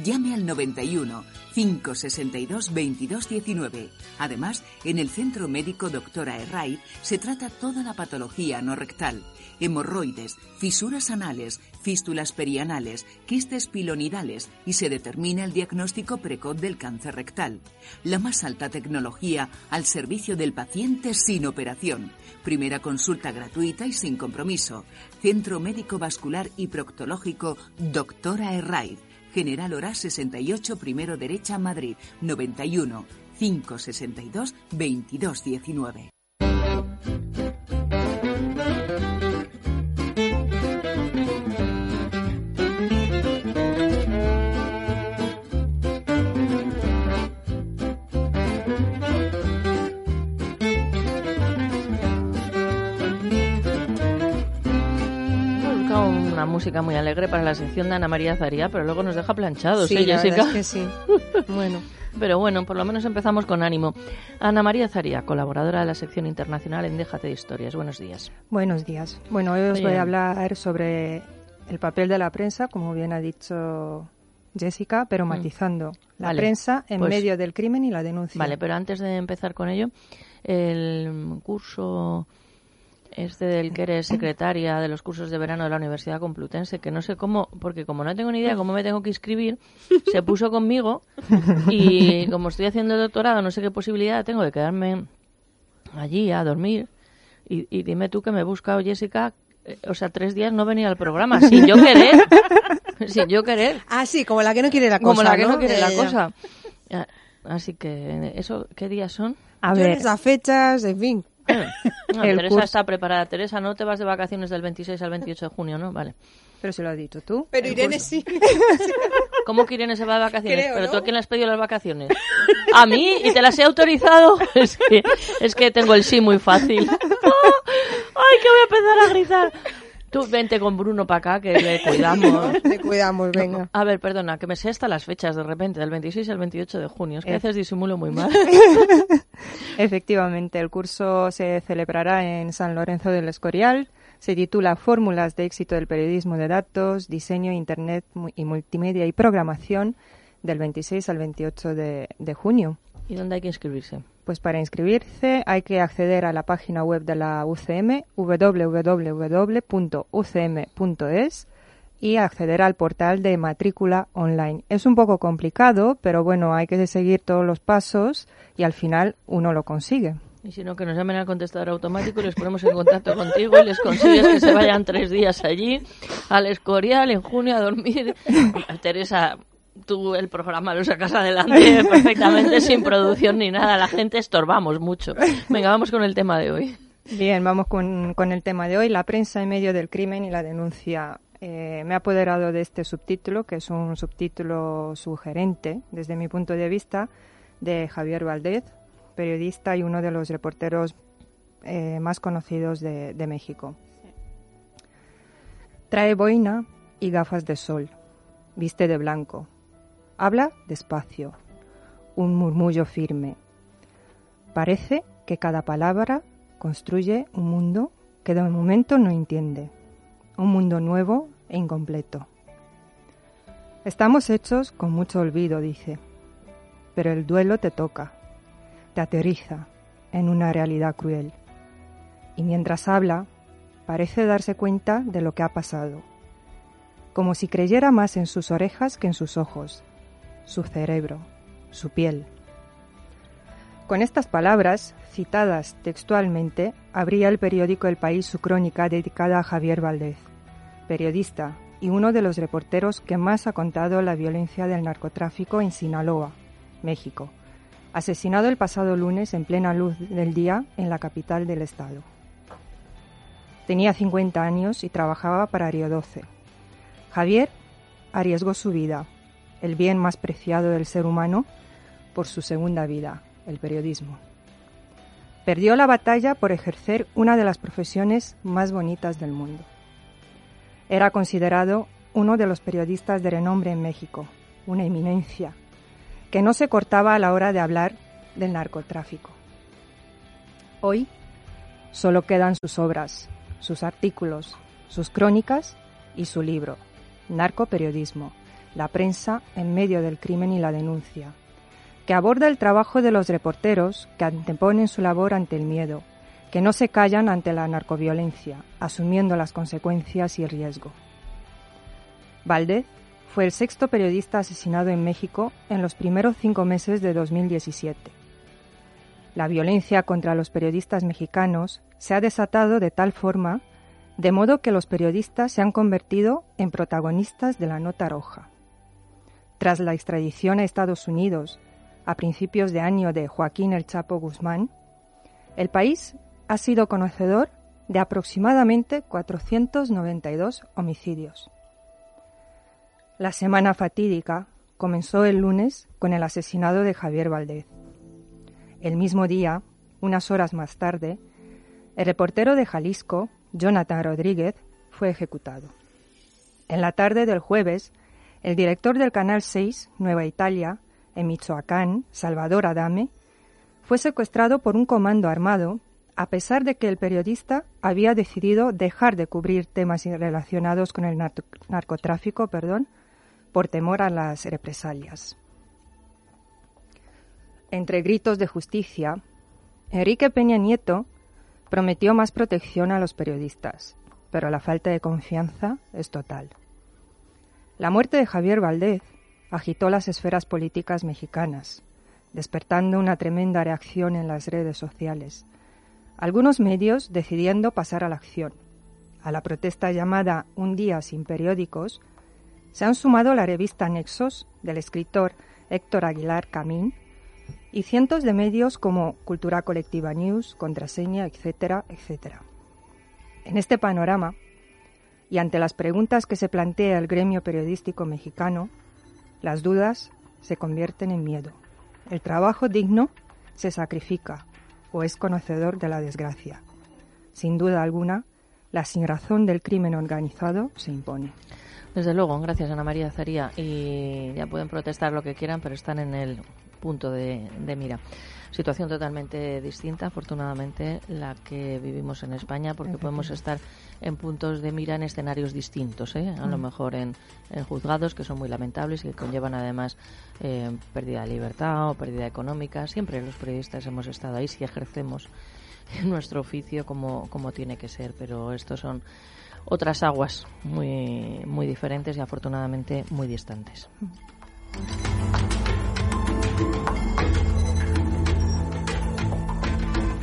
Llame al 91 562 2219. Además, en el Centro Médico Doctora Herray se trata toda la patología no rectal, hemorroides, fisuras anales, fístulas perianales, quistes pilonidales y se determina el diagnóstico precoz del cáncer rectal. La más alta tecnología al servicio del paciente sin operación. Primera consulta gratuita y sin compromiso. Centro Médico Vascular y Proctológico Doctora Herraiz. General Hora 68, primero derecha, Madrid, 91 562 2219. Una música muy alegre para la sección de Ana María Zaría, pero luego nos deja planchados, Sí, ¿eh, la Jessica? verdad es que sí. Bueno. Pero bueno, por lo menos empezamos con ánimo. Ana María Zaría, colaboradora de la sección internacional en Déjate de Historias. Buenos días. Buenos días. Bueno, hoy os voy a hablar sobre el papel de la prensa, como bien ha dicho Jessica, pero Mm. matizando. La Vale, prensa en pues- medio del crimen y la denuncia. Vale, pero antes de empezar con ello, el curso este del que eres secretaria de los cursos de verano de la Universidad Complutense, que no sé cómo, porque como no tengo ni idea cómo me tengo que inscribir, se puso conmigo y como estoy haciendo el doctorado, no sé qué posibilidad tengo de quedarme allí a dormir. Y, y dime tú que me he buscado, Jessica, eh, o sea, tres días no venía al programa, sin yo querer. sin yo querer. Ah, sí, como la que no quiere la cosa. Como la que no, ¿no? quiere la cosa. Ah, Así que, ¿eso qué días son? A ver. esas fechas, en fin. No, El Teresa curso- está preparada. Teresa, no te vas de vacaciones del 26 al 28 de junio, ¿no? Vale. Pero si lo has dicho tú. Pero Irene curso. sí. ¿Cómo que Irene se va de vacaciones? Creo, ¿Pero ¿no? tú a quién le has pedido las vacaciones? ¿A mí? ¿Y te las he autorizado? Es que, es que tengo el sí muy fácil. ¡Ay, que voy a empezar a gritar! Tú vente con Bruno para acá, que le cuidamos. Te cuidamos, venga. A ver, perdona, que me sé hasta las fechas de repente, del 26 al 28 de junio. Es que a Eh. veces disimulo muy mal. Efectivamente, el curso se celebrará en San Lorenzo del Escorial. Se titula Fórmulas de éxito del periodismo de datos, diseño, internet y multimedia y programación del 26 al 28 de, de junio. ¿Y dónde hay que inscribirse? Pues para inscribirse hay que acceder a la página web de la UCM, www.ucm.es, y acceder al portal de matrícula online. Es un poco complicado, pero bueno, hay que seguir todos los pasos y al final uno lo consigue. Y si no, que nos llamen al contestador automático y les ponemos en contacto contigo y les consigues que se vayan tres días allí, al Escorial, en junio, a dormir. Teresa, tú el programa lo sacas adelante perfectamente, sin producción ni nada. La gente estorbamos mucho. Venga, vamos con el tema de hoy. Bien, vamos con, con el tema de hoy, la prensa en medio del crimen y la denuncia. Eh, me he apoderado de este subtítulo, que es un subtítulo sugerente, desde mi punto de vista, de Javier Valdez, periodista y uno de los reporteros eh, más conocidos de, de México. Trae boina y gafas de sol, viste de blanco, habla despacio, un murmullo firme. Parece que cada palabra construye un mundo que de momento no entiende, un mundo nuevo e incompleto. Estamos hechos con mucho olvido, dice, pero el duelo te toca, te aterriza en una realidad cruel. Y mientras habla, parece darse cuenta de lo que ha pasado, como si creyera más en sus orejas que en sus ojos, su cerebro, su piel. Con estas palabras, citadas textualmente, abría el periódico El País su crónica dedicada a Javier Valdez, periodista y uno de los reporteros que más ha contado la violencia del narcotráfico en Sinaloa, México, asesinado el pasado lunes en plena luz del día en la capital del estado. Tenía 50 años y trabajaba para Río 12. Javier arriesgó su vida, el bien más preciado del ser humano, por su segunda vida, el periodismo. Perdió la batalla por ejercer una de las profesiones más bonitas del mundo. Era considerado uno de los periodistas de renombre en México, una eminencia, que no se cortaba a la hora de hablar del narcotráfico. Hoy solo quedan sus obras, sus artículos, sus crónicas y su libro, Narcoperiodismo, la prensa en medio del crimen y la denuncia, que aborda el trabajo de los reporteros que anteponen su labor ante el miedo, que no se callan ante la narcoviolencia, asumiendo las consecuencias y el riesgo. Valdez fue el sexto periodista asesinado en México en los primeros cinco meses de 2017. La violencia contra los periodistas mexicanos se ha desatado de tal forma, de modo que los periodistas se han convertido en protagonistas de la nota roja. Tras la extradición a Estados Unidos a principios de año de Joaquín El Chapo Guzmán, el país ha sido conocedor de aproximadamente 492 homicidios. La semana fatídica comenzó el lunes con el asesinato de Javier Valdez. El mismo día, unas horas más tarde, el reportero de Jalisco, Jonathan Rodríguez, fue ejecutado. En la tarde del jueves, el director del Canal 6, Nueva Italia, en Michoacán, Salvador Adame, fue secuestrado por un comando armado a pesar de que el periodista había decidido dejar de cubrir temas relacionados con el narcotráfico, perdón, por temor a las represalias. Entre gritos de justicia, Enrique Peña Nieto Prometió más protección a los periodistas, pero la falta de confianza es total. La muerte de Javier Valdez agitó las esferas políticas mexicanas, despertando una tremenda reacción en las redes sociales. Algunos medios decidiendo pasar a la acción. A la protesta llamada Un día sin periódicos, se han sumado la revista Nexos del escritor Héctor Aguilar Camín y cientos de medios como Cultura Colectiva News, Contraseña, etcétera, etcétera. En este panorama, y ante las preguntas que se plantea el gremio periodístico mexicano, las dudas se convierten en miedo. El trabajo digno se sacrifica o es conocedor de la desgracia. Sin duda alguna, la sinrazón del crimen organizado se impone. Desde luego, gracias Ana María Zaría. Y ya pueden protestar lo que quieran, pero están en el punto de, mira. Situación totalmente distinta, afortunadamente, la que vivimos en España, porque podemos estar en puntos de mira en escenarios distintos, ¿eh? a lo mm. mejor en, juzgados que son muy lamentables y que conllevan además eh, pérdida de libertad o pérdida económica. Siempre los periodistas hemos estado ahí si ejercemos nuestro oficio como, como tiene que ser, pero estos son otras aguas muy, muy diferentes y afortunadamente muy distantes.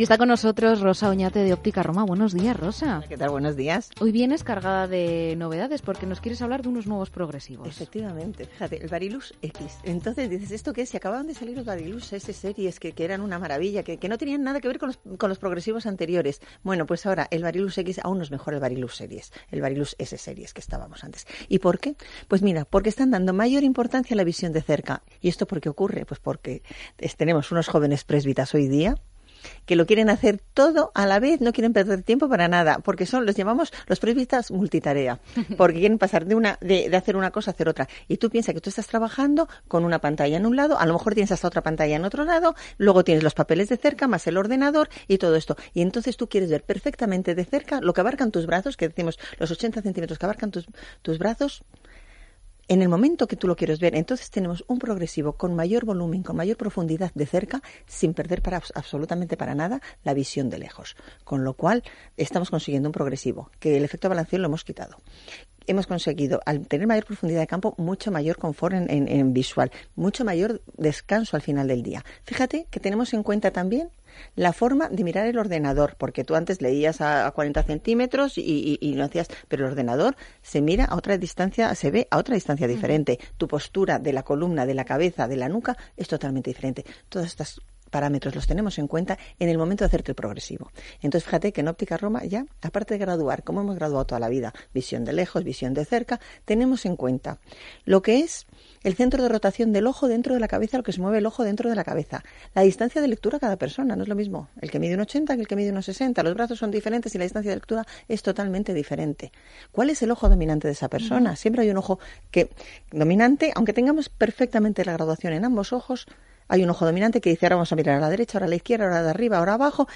Y está con nosotros Rosa Oñate de Óptica Roma. Buenos días, Rosa. ¿Qué tal? Buenos días. Hoy vienes cargada de novedades porque nos quieres hablar de unos nuevos progresivos. Efectivamente, fíjate, el Varilus X. Entonces dices, ¿esto qué es? Si acababan de salir los Varilus S series que, que eran una maravilla, que, que, no tenían nada que ver con los, con los progresivos anteriores. Bueno, pues ahora el Varilus X aún no es mejor el Varilus series, el Varilus S series que estábamos antes. ¿Y por qué? Pues mira, porque están dando mayor importancia a la visión de cerca. ¿Y esto por qué ocurre? Pues porque tenemos unos jóvenes presbitas hoy día que lo quieren hacer todo a la vez, no quieren perder tiempo para nada, porque son, los llamamos los presbitas multitarea, porque quieren pasar de una, de, hacer una cosa a hacer otra. Y tú piensas que tú estás trabajando con una pantalla en un lado, a lo mejor tienes hasta otra pantalla en otro lado, luego tienes los papeles de cerca, más el ordenador y todo esto. Y entonces tú quieres ver perfectamente de cerca lo que abarcan tus brazos, que decimos los 80 centímetros que abarcan tus, tus brazos, en el momento que tú lo quieres ver. Entonces tenemos un progresivo con mayor volumen, con mayor profundidad de cerca, sin perder absolutamente para nada la visión de lejos. Con lo cual estamos consiguiendo un progresivo, que el efecto balanceo lo hemos quitado hemos conseguido, al tener mayor profundidad de campo, mucho mayor confort en, en, visual, mucho mayor descanso al final del día. Fíjate que tenemos en cuenta también la forma de mirar el ordenador, porque tú antes leías a, 40 centímetros y, y, no hacías, pero el ordenador se mira a otra distancia, se ve a otra distancia diferente. Tu postura de la columna, de la cabeza, de la nuca es totalmente diferente. Todas estas parámetros los tenemos en cuenta en el momento de hacerte el progresivo. Entonces, fíjate que en óptica Roma ya, aparte de graduar, como hemos graduado toda la vida, visión de lejos, visión de cerca, tenemos en cuenta lo que es el centro de rotación del ojo dentro de la cabeza, lo que se mueve el ojo dentro de la cabeza. La distancia de lectura a cada persona no es lo mismo. El que mide un 80 que el que mide un 60. Los brazos son diferentes y la distancia de lectura es totalmente diferente. ¿Cuál es el ojo dominante de esa persona? Siempre hay un ojo que dominante, aunque tengamos perfectamente la graduación en ambos ojos, hay un ojo dominante que dice ahora vamos a mirar a la derecha, ahora a la izquierda, ahora de arriba, ahora abajo.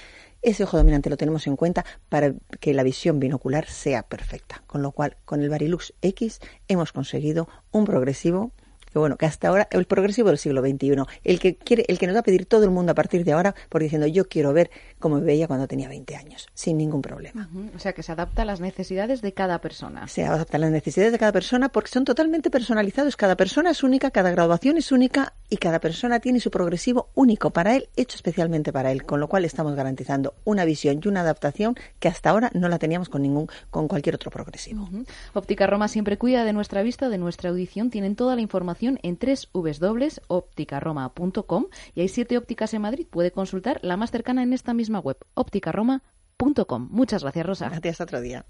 Ese ojo dominante lo tenemos en cuenta para que la visión binocular sea perfecta. Con lo cual, con el Varilux X hemos conseguido un progresivo que bueno, que hasta ahora el progresivo del siglo XXI, el que quiere, el que nos va a pedir todo el mundo a partir de ahora, por diciendo yo quiero ver cómo me veía cuando tenía 20 años, sin ningún problema. O sea que se adapta a las necesidades de cada persona. Se adapta a las necesidades de cada persona porque son totalmente personalizados. Cada persona es única, cada graduación es única y cada persona tiene su progresivo único para él, hecho especialmente para él, con lo cual estamos garantizando una visión y una adaptación que hasta ahora no la teníamos con ningún, con cualquier otro progresivo. Óptica Roma siempre cuida de nuestra vista, de nuestra audición, tienen toda la información en www.opticaroma.com y hay siete ópticas en Madrid. Puede consultar la más cercana en esta misma web, opticaroma.com. Muchas gracias, Rosa. Gracias, otro día.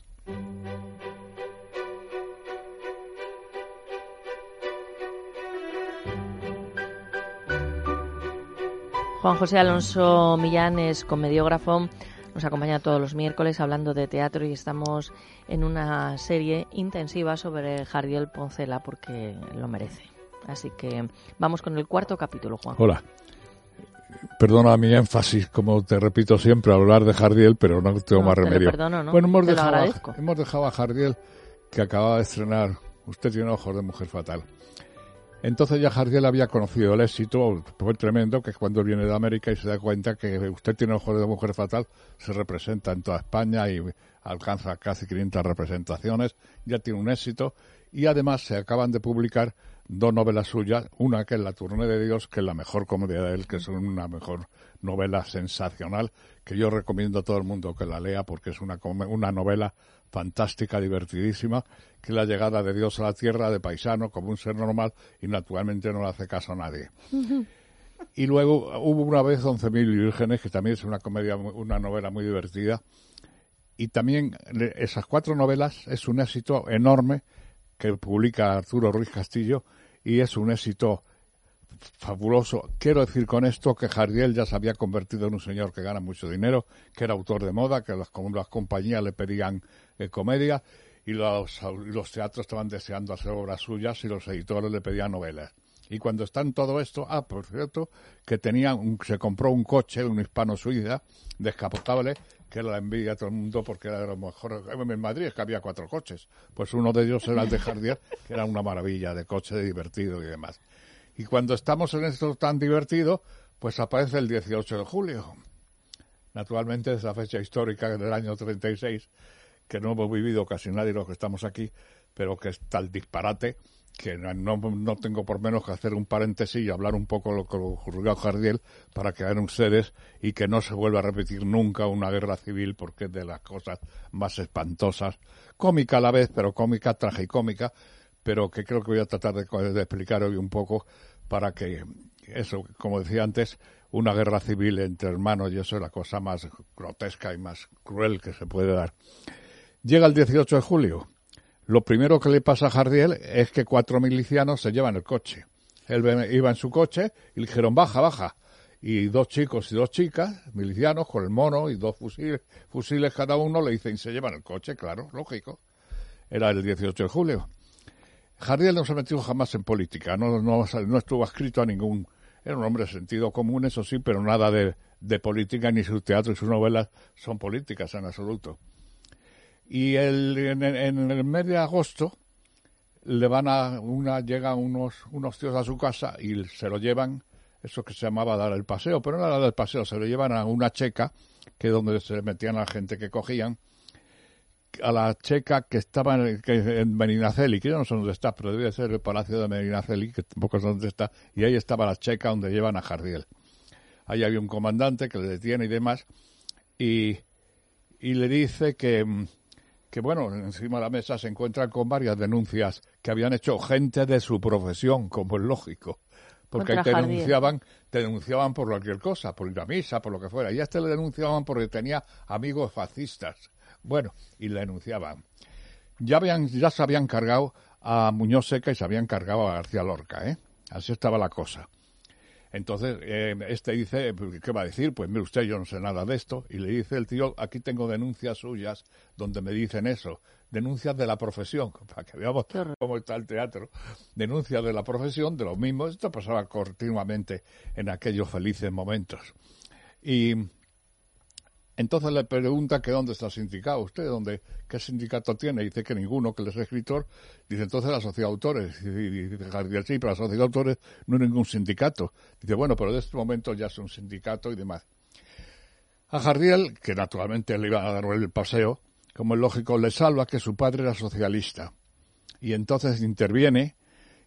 Juan José Alonso Millán es comediógrafo, nos acompaña todos los miércoles hablando de teatro y estamos en una serie intensiva sobre Jardiel Poncela porque lo merece. Así que vamos con el cuarto capítulo, Juan. Hola. Perdona mi énfasis, como te repito siempre, hablar de Jardiel, pero no tengo más remedio. Bueno, hemos dejado, hemos dejado a Jardiel que acababa de estrenar Usted tiene ojos de mujer fatal. Entonces ya Jardiel había conocido el éxito, fue tremendo, que cuando viene de América y se da cuenta que usted tiene ojos de mujer fatal, se representa en toda España y alcanza casi 500 representaciones, ya tiene un éxito y además se acaban de publicar dos novelas suyas, una que es La Tournée de Dios, que es la mejor comedia de él, que es una mejor novela sensacional, que yo recomiendo a todo el mundo que la lea porque es una, una novela fantástica, divertidísima, que es la llegada de Dios a la tierra de paisano como un ser normal y naturalmente no le hace caso a nadie. Y luego hubo una vez 11.000 vírgenes, que también es una comedia, una novela muy divertida. Y también esas cuatro novelas es un éxito enorme que publica Arturo Ruiz Castillo y es un éxito fabuloso. Quiero decir con esto que Jardiel ya se había convertido en un señor que gana mucho dinero, que era autor de moda, que las, compañías le pedían eh, comedia y los, los teatros estaban deseando hacer obras suyas y los editores le pedían novelas. Y cuando está en todo esto, ah, por cierto, que tenía un, se compró un coche, un hispano suiza, descapotable, que la envidia a todo el mundo porque era de los mejores. En Madrid es que había cuatro coches. Pues uno de ellos era el de Jardier, que era una maravilla de coche divertido y demás. Y cuando estamos en esto tan divertido, pues aparece el 18 de julio. Naturalmente es la fecha histórica del año 36, que no hemos vivido casi nadie los que estamos aquí, pero que es tal disparate que no, no, tengo por menos que hacer un paréntesis y hablar un poco lo que ocurrió Jardiel para que vean ustedes y que no se vuelva a repetir nunca una guerra civil porque es de las cosas más espantosas, cómica a la vez, pero cómica, tragicómica, pero que creo que voy a tratar de, explicar hoy un poco para que eso, como decía antes, una guerra civil entre hermanos y eso es la cosa más grotesca y más cruel que se puede dar. Llega el 18 de julio. Lo primero que le pasa a Jardiel es que cuatro milicianos se llevan el coche. Él iba en su coche y le dijeron, baja, baja. Y dos chicos y dos chicas, milicianos, con el mono y dos fusiles, fusiles cada uno, le dicen, se llevan el coche, claro, lógico. Era el 18 de julio. Jardiel no se metió jamás en política, no, estuvo escrito a ningún... Era un hombre de sentido común, eso sí, pero nada de, política, ni sus teatros y sus novelas son políticas en absoluto. Y el, en, el mes de agosto le van a una llegan unos unos tíos a su casa y se lo llevan eso que se llamaba dar el paseo, pero no era dar el paseo, se lo llevan a una checa que es donde se metían la gente que cogían a la checa que estaba en, en que yo no sé dónde está, pero debe ser el palacio de Medinaceli, que tampoco sé dónde está, y ahí estaba la checa donde llevan a Jardiel. Ahí había un comandante que le detiene y demás, y, y le dice que, que, bueno, encima de la mesa se encuentran con varias denuncias que habían hecho gente de su profesión, como es lógico. Porque ahí te denunciaban, te denunciaban por cualquier cosa, por ir a misa, por lo que fuera. Y a este le denunciaban porque tenía amigos fascistas bueno, y le denunciaban. Ya, habían, ya se habían cargado a Muñoz Seca y se habían cargado a García Lorca, ¿eh? Así estaba la cosa. Entonces, eh, este dice, ¿qué va a decir? Pues mire usted, yo no sé nada de esto. Y le dice el tío, aquí tengo denuncias suyas donde me dicen eso. Denuncias de la profesión, para que veamos cómo está el teatro. Denuncias de la profesión, de lo mismo. Esto pasaba continuamente en aquellos felices momentos. Y entonces le pregunta que dónde está sindicado usted, dónde, qué sindicato tiene. Dice que ninguno, que él es escritor. Dice entonces la sociedad de autores. Y dice Jardiel, sí, pero la sociedad de autores no es ningún sindicato. Dice, bueno, pero de este momento ya es un sindicato y demás. A Jardiel, que naturalmente le iba a dar el paseo, como es lógico, le salva que su padre era socialista. Y entonces interviene,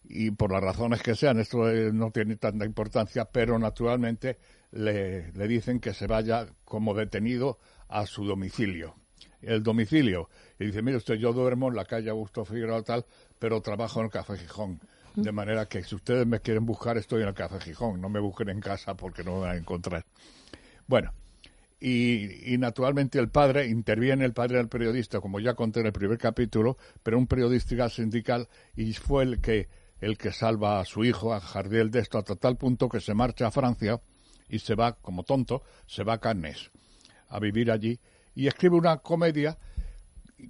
y por las razones que sean, esto eh, no tiene tanta importancia, pero naturalmente le, le dicen que se vaya como detenido a su domicilio. El domicilio. Y dice, mire usted, yo duermo en la calle Augusto Figueroa tal, pero trabajo en el Café Gijón. De manera que si ustedes me quieren buscar, estoy en el Café Gijón. No me busquen en casa porque no me van a encontrar. Bueno, y, y, naturalmente el padre interviene, el padre del periodista, como ya conté en el primer capítulo, pero un periodista sindical y fue el que el que salva a su hijo, a Jardiel, de esto, hasta tal punto que se marcha a Francia y se va, como tonto, se va a Cannes a vivir allí. Y escribe una comedia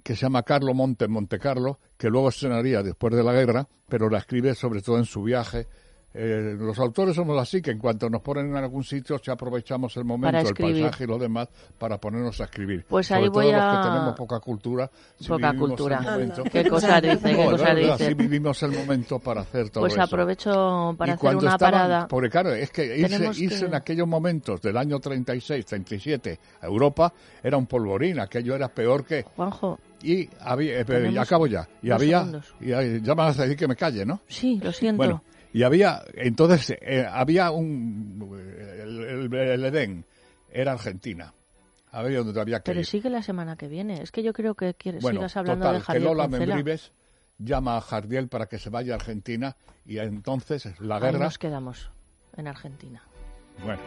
que se llama Carlo Monte Monte Carlo, que luego estrenaría después de la guerra, pero la escribe sobre todo en su viaje eh, los autores somos así, que en cuanto nos ponen en algún sitio, ya aprovechamos el momento, el paisaje y lo demás para ponernos a escribir. Pues Sobre ahí todo voy los a- que tenemos poca cultura. si Poca cultura. momento- ¿Qué cosas dice? ¿Qué No, cosas verdad, dice? sí vivimos el momento para hacer todo Pues eso. aprovecho para Y hacer cuando una estaban- parada. Porque claro, es que irse, irse que- en aquellos momentos del año 36, 37 a Europa era un polvorín, aquello era peor que... Juanjo. Y había, eh, acabo ya, y había, y ya me vas a decir que me calle, ¿no? Sí, lo siento. Bueno, y había, entonces, eh, había un, el, el- el Edén, era Argentina, había donde había que Pero ir. sigue la semana que viene. Es que yo creo que quieres, Bueno, sigas hablando total, de que Lola Poncela. Membrives llama a Jardiel para que se vaya a Argentina y entonces la Ahí guerra... nos quedamos, en Argentina. Bueno.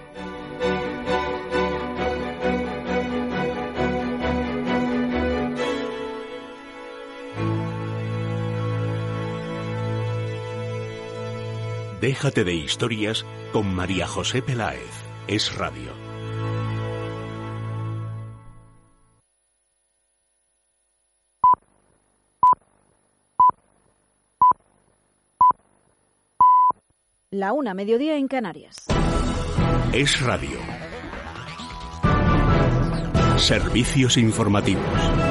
Déjate de historias con María José Peláez. Es radio. La una, mediodía en Canarias. Es radio. Servicios informativos.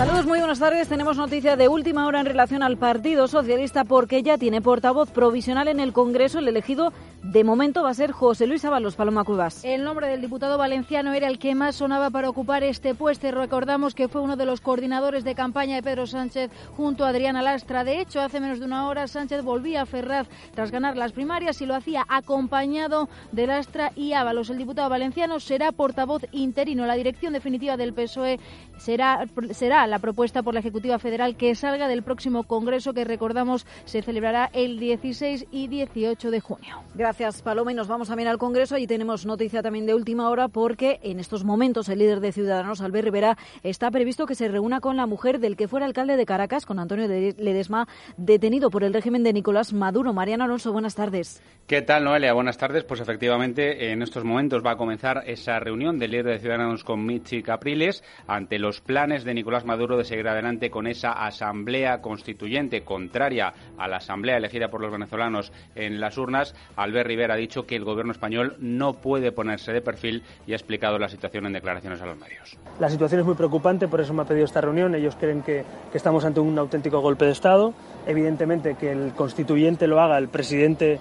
Saludos, muy buenas tardes. Tenemos noticia de última hora en relación al Partido Socialista porque ya tiene portavoz provisional en el Congreso. El elegido de momento va a ser José Luis Ábalos Paloma Cuevas. El nombre del diputado valenciano era el que más sonaba para ocupar este puesto. Recordamos que fue uno de los coordinadores de campaña de Pedro Sánchez junto a Adriana Lastra. De hecho, hace menos de una hora Sánchez volvía a Ferraz tras ganar las primarias y lo hacía acompañado de Lastra y Ábalos. El diputado valenciano será portavoz interino. La dirección definitiva del PSOE será, será la propuesta por la Ejecutiva Federal que salga del próximo Congreso que recordamos se celebrará el 16 y 18 de junio. Gracias, Paloma. Y nos vamos también al Congreso. Allí tenemos noticia también de última hora porque en estos momentos el líder de Ciudadanos, Albert Rivera, está previsto que se reúna con la mujer del que fuera alcalde de Caracas, con Antonio de- Ledesma, detenido por el régimen de Nicolás Maduro. Mariano Alonso, buenas tardes. ¿Qué tal, Noelia? Buenas tardes. Pues efectivamente, en estos momentos va a comenzar esa reunión del líder de Ciudadanos con Michi Capriles ante los planes de Nicolás Maduro de seguir adelante con esa asamblea constituyente contraria a la asamblea elegida por los venezolanos en las urnas. Albert Rivera ha dicho que el gobierno español no puede ponerse de perfil y ha explicado la situación en declaraciones a los medios. La situación es muy preocupante, por eso me ha pedido esta reunión. Ellos creen que, estamos ante un auténtico golpe de Estado. Evidentemente que el constituyente lo haga el presidente,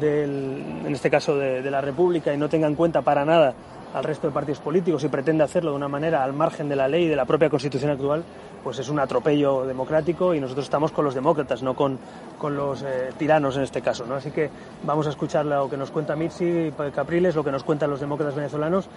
del, en este caso de la República, y no tenga en cuenta para nada al resto de partidos políticos y pretende hacerlo de una manera al margen de la ley y de la propia Constitución actual, pues es un atropello democrático y nosotros estamos con los demócratas, no con, con los eh, tiranos en este caso. ¿no? Así que vamos a escuchar lo que nos cuenta Mitzi Capriles, lo que nos cuentan los demócratas venezolanos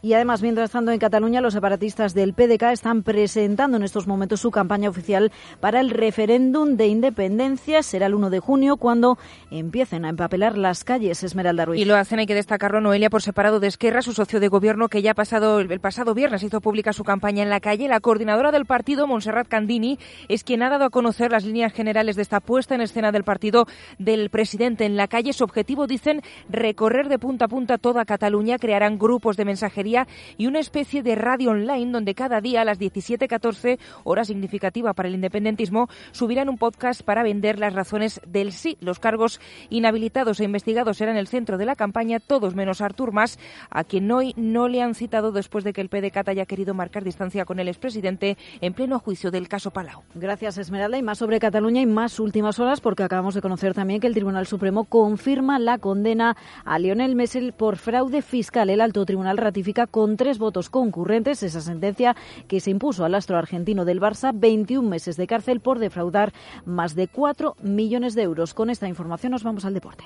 Y además, mientras tanto, en Cataluña, los separatistas del PDK están presentando en estos momentos su campaña oficial para el referéndum de independencia. Será el 1 de junio cuando empiecen a empapelar las calles. Esmeralda Ruiz. Y lo hacen, hay que destacarlo, Noelia, por separado de Esquerra, su socio de gobierno, que ya pasado, el pasado viernes hizo pública su campaña en la calle. La coordinadora del partido, Montserrat Candini, es quien ha dado a conocer las líneas generales de esta puesta en escena del partido del presidente en la calle. Su objetivo, dicen, recorrer de punta a punta toda Cataluña. Crearán grupos de mensajería y una especie de radio online donde cada día a las 17.14, hora significativa para el independentismo, subirán un podcast para vender las razones del sí. Los cargos inhabilitados e investigados serán el centro de la campaña, todos menos Artur Mas, a quien hoy no le han citado después de que el PDCAT haya querido marcar distancia con el expresidente en pleno juicio del caso Palau. Gracias, Esmeralda. Y más sobre Cataluña y más últimas horas, porque acabamos de conocer también que el Tribunal Supremo confirma la condena a Lionel Messi por fraude fiscal. El alto tribunal ratifica con tres votos concurrentes esa sentencia que se impuso al astro argentino del Barça 21 meses de cárcel por defraudar más de 4 millones de euros. Con esta información nos vamos al deporte.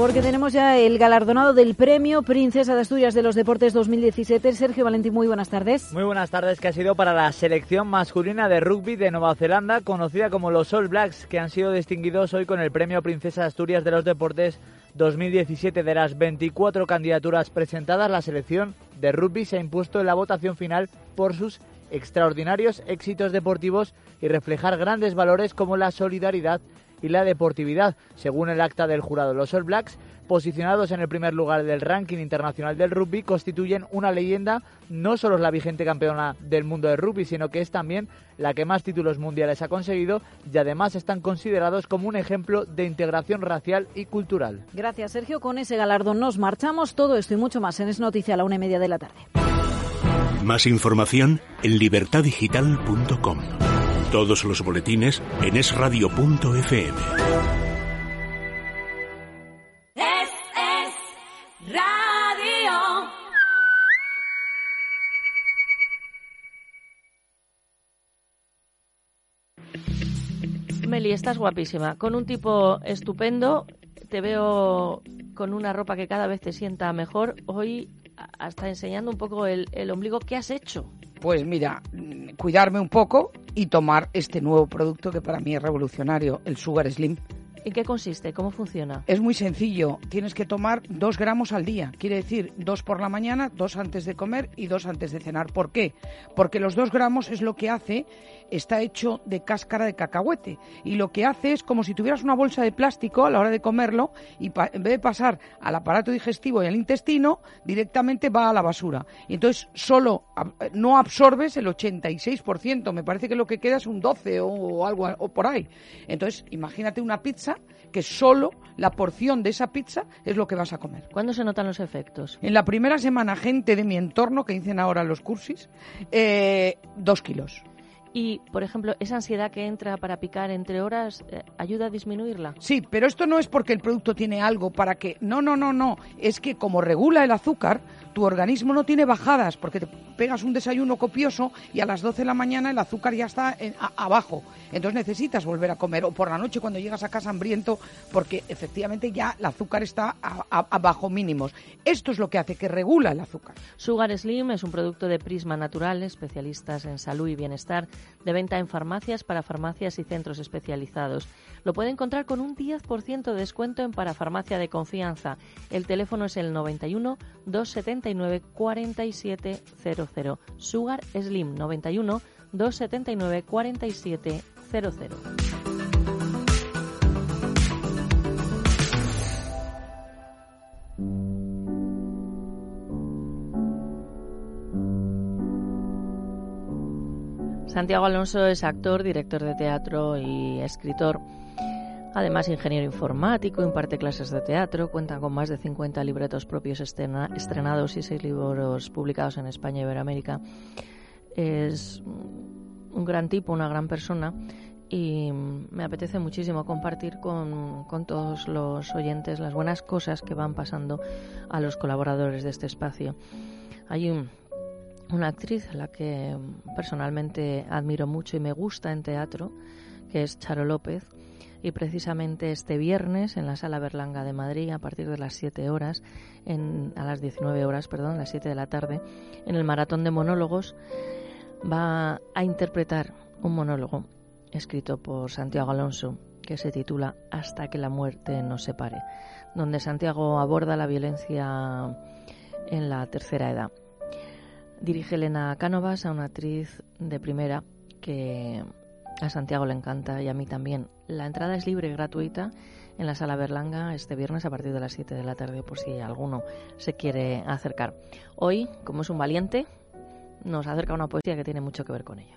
Porque tenemos ya el galardonado del premio Princesa de Asturias de los Deportes 2017. Sergio Valentín, muy buenas tardes. Muy buenas tardes, que ha sido para la selección masculina de rugby de Nueva Zelanda, conocida como los All Blacks, que han sido distinguidos hoy con el premio Princesa de Asturias de los Deportes 2017. De las 24 candidaturas presentadas, la selección de rugby se ha impuesto en la votación final por sus extraordinarios éxitos deportivos y reflejar grandes valores como la solidaridad y la deportividad. Según el acta del jurado, los All Blacks posicionados en el primer lugar del ranking internacional del rugby, constituyen una leyenda. No solo es la vigente campeona del mundo del rugby, sino que es también la que más títulos mundiales ha conseguido y además están considerados como un ejemplo de integración racial y cultural. Gracias, Sergio. Con ese galardón nos marchamos. Todo esto y mucho más en Es Noticia a la una y media de la tarde. Más información en libertadigital.com. Todos los boletines en esradio.fm. Meli, estás guapísima. Con un tipo estupendo. Te veo con una ropa que cada vez te sienta mejor. Hoy hasta enseñando un poco el, el ombligo. ¿Qué has hecho? Pues mira, cuidarme un poco y tomar este nuevo producto que para mí es revolucionario, el Sugar Slim. ¿En qué consiste? ¿Cómo funciona? Es muy sencillo. Tienes que tomar dos gramos al día. Quiere decir, dos por la mañana, dos antes de comer y dos antes de cenar. ¿Por qué? Porque los dos gramos es lo que hace, está hecho de cáscara de cacahuete. Y lo que hace es como si tuvieras una bolsa de plástico a la hora de comerlo y en vez de pasar al aparato digestivo y al intestino, directamente va a la basura. Y entonces solo no absorbes el 86%. Me parece que lo que queda es un 12 o algo o por ahí. Entonces, imagínate una pizza que solo la porción de esa pizza es lo que vas a comer. ¿Cuándo se notan los efectos? En la primera semana, gente de mi entorno, que dicen ahora los cursis, eh, dos kilos. Y, por ejemplo, esa ansiedad que entra para picar entre horas, eh, ¿ayuda a disminuirla? Sí, pero esto no es porque el producto tiene algo para que... No, no, no, no. Es que como regula el azúcar, tu organismo no tiene bajadas, porque te pegas un desayuno copioso y a las 12 de la mañana el azúcar ya está en- a- abajo. Entonces necesitas volver a comer. O por la noche cuando llegas a casa hambriento, porque efectivamente ya el azúcar está a, a- a bajo mínimos. Esto es lo que hace que regula el azúcar. Sugar Slim es un producto de Prisma Natural, especialistas en salud y bienestar, de venta en farmacias, para farmacias y centros especializados. Lo puede encontrar con un 10% de descuento en Parafarmacia de Confianza. El teléfono es el 91 279 4700. Sugar Slim 91 279 4700. Santiago Alonso es actor, director de teatro y escritor. Además, ingeniero informático, imparte clases de teatro, cuenta con más de 50 libretos propios estrena- estrenados y 6 libros publicados en España y Iberoamérica. Es un gran tipo, una gran persona y me apetece muchísimo compartir con, con todos los oyentes las buenas cosas que van pasando a los colaboradores de este espacio. Hay un, una actriz a la que personalmente admiro mucho y me gusta en teatro, que es Charo López, y precisamente este viernes en la Sala Berlanga de Madrid, a partir de las 7 horas, en, a las 19 horas, perdón, las 7 de la tarde, en el Maratón de Monólogos, va a interpretar un monólogo escrito por Santiago Alonso, que se titula Hasta que la muerte nos separe, donde Santiago aborda la violencia en la tercera edad. Dirige Elena Cánovas, a una actriz de primera que a Santiago le encanta y a mí también. La entrada es libre y gratuita en la sala Berlanga este viernes a partir de las 7 de la tarde por si alguno se quiere acercar. Hoy, como es un valiente, nos acerca una poesía que tiene mucho que ver con ello.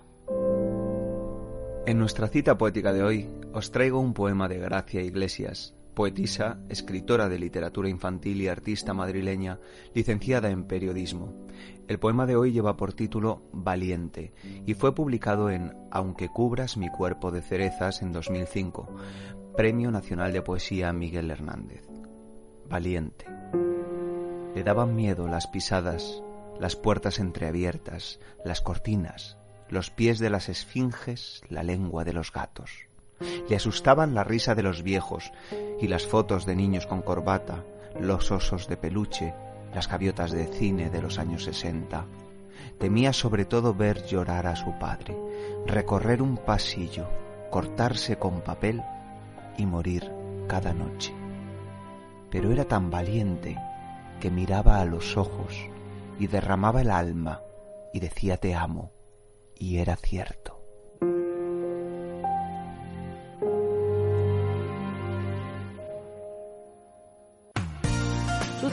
En nuestra cita poética de hoy os traigo un poema de Gracia Iglesias, poetisa, escritora de literatura infantil y artista madrileña, licenciada en periodismo. El poema de hoy lleva por título Valiente y fue publicado en Aunque cubras mi cuerpo de cerezas en 2005, Premio Nacional de Poesía Miguel Hernández. Valiente. Le daban miedo las pisadas, las puertas entreabiertas, las cortinas, los pies de las esfinges, la lengua de los gatos. Le asustaban la risa de los viejos y las fotos de niños con corbata, los osos de peluche, las gaviotas de cine de los años 60. Temía sobre todo ver llorar a su padre, recorrer un pasillo, cortarse con papel y morir cada noche. Pero era tan valiente que miraba a los ojos y derramaba el alma y decía te amo y era cierto.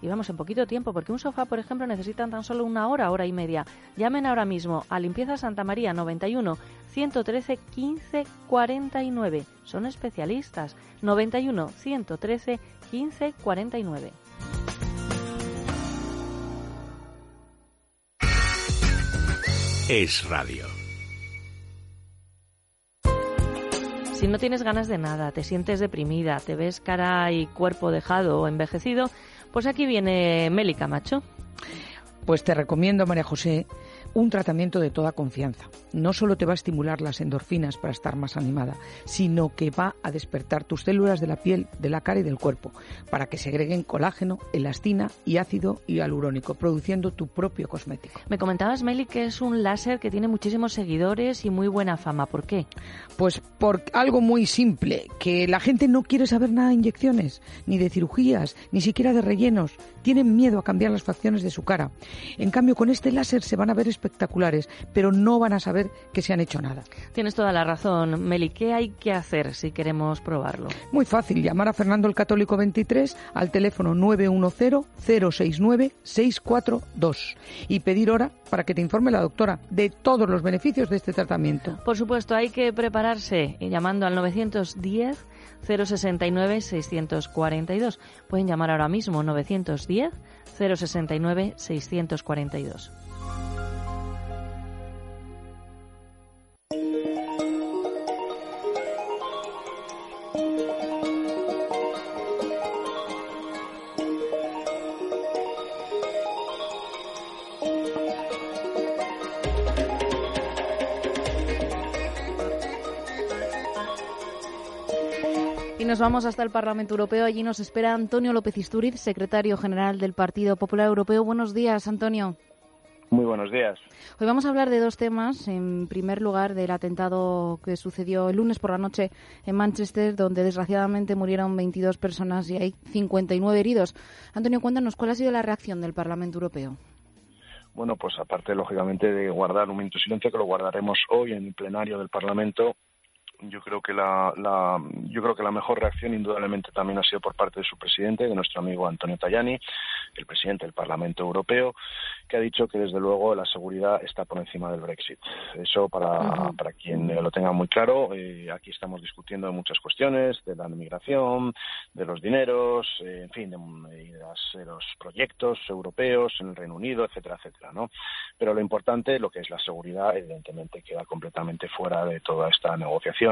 y vamos en poquito tiempo, porque un sofá, por ejemplo, necesitan tan solo una hora, hora y media. Llamen ahora mismo a Limpieza Santa María 91 113 15 49. Son especialistas. 91 113 15 49. Es radio. Si no tienes ganas de nada, te sientes deprimida, te ves cara y cuerpo dejado o envejecido, pues aquí viene Meli Camacho. Pues te recomiendo, María José, un tratamiento de toda confianza. No solo te va a estimular las endorfinas para estar más animada, sino que va a despertar tus células de la piel, de la cara y del cuerpo, para que segreguen colágeno, elastina y ácido hialurónico, produciendo tu propio cosmético. Me comentabas, Meli, que es un láser que tiene muchísimos seguidores y muy buena fama. ¿Por qué? Pues por algo muy simple, que la gente no quiere saber nada de inyecciones, ni de cirugías, ni siquiera de rellenos. Tienen miedo a cambiar las facciones de su cara. En cambio, con este láser se van a ver espectaculares, pero no van a saber que se han hecho nada. Tienes toda la razón, Meli. ¿Qué hay que hacer si queremos probarlo? Muy fácil, llamar a Fernando el Católico 23 al teléfono 910-069-642 y pedir hora para que te informe la doctora de todos los beneficios de este tratamiento. Por supuesto, hay que prepararse llamando al 910 069 642. Pueden llamar ahora mismo 910 069 642. Nos vamos hasta el Parlamento Europeo. Allí nos espera Antonio López Istúriz, secretario general del Partido Popular Europeo. Buenos días, Antonio. Muy buenos días. Hoy vamos a hablar de dos temas. En primer lugar, del atentado que sucedió el lunes por la noche en Manchester, donde desgraciadamente murieron 22 personas y hay 59 heridos. Antonio, cuéntanos cuál ha sido la reacción del Parlamento Europeo. Bueno, pues aparte, lógicamente, de guardar un minuto de silencio, que lo guardaremos hoy en el plenario del Parlamento, yo creo que la, la, yo creo que la mejor reacción indudablemente también ha sido por parte de su presidente, de nuestro amigo Antonio Tajani, el presidente del Parlamento Europeo, que ha dicho que desde luego la seguridad está por encima del Brexit. Eso para, para quien lo tenga muy claro, eh, aquí estamos discutiendo de muchas cuestiones, de la inmigración, de los dineros, eh, en fin, de, de, las, de, los proyectos europeos en el Reino Unido, etcétera, etcétera, ¿no? Pero lo importante, lo que es la seguridad, evidentemente queda completamente fuera de toda esta negociación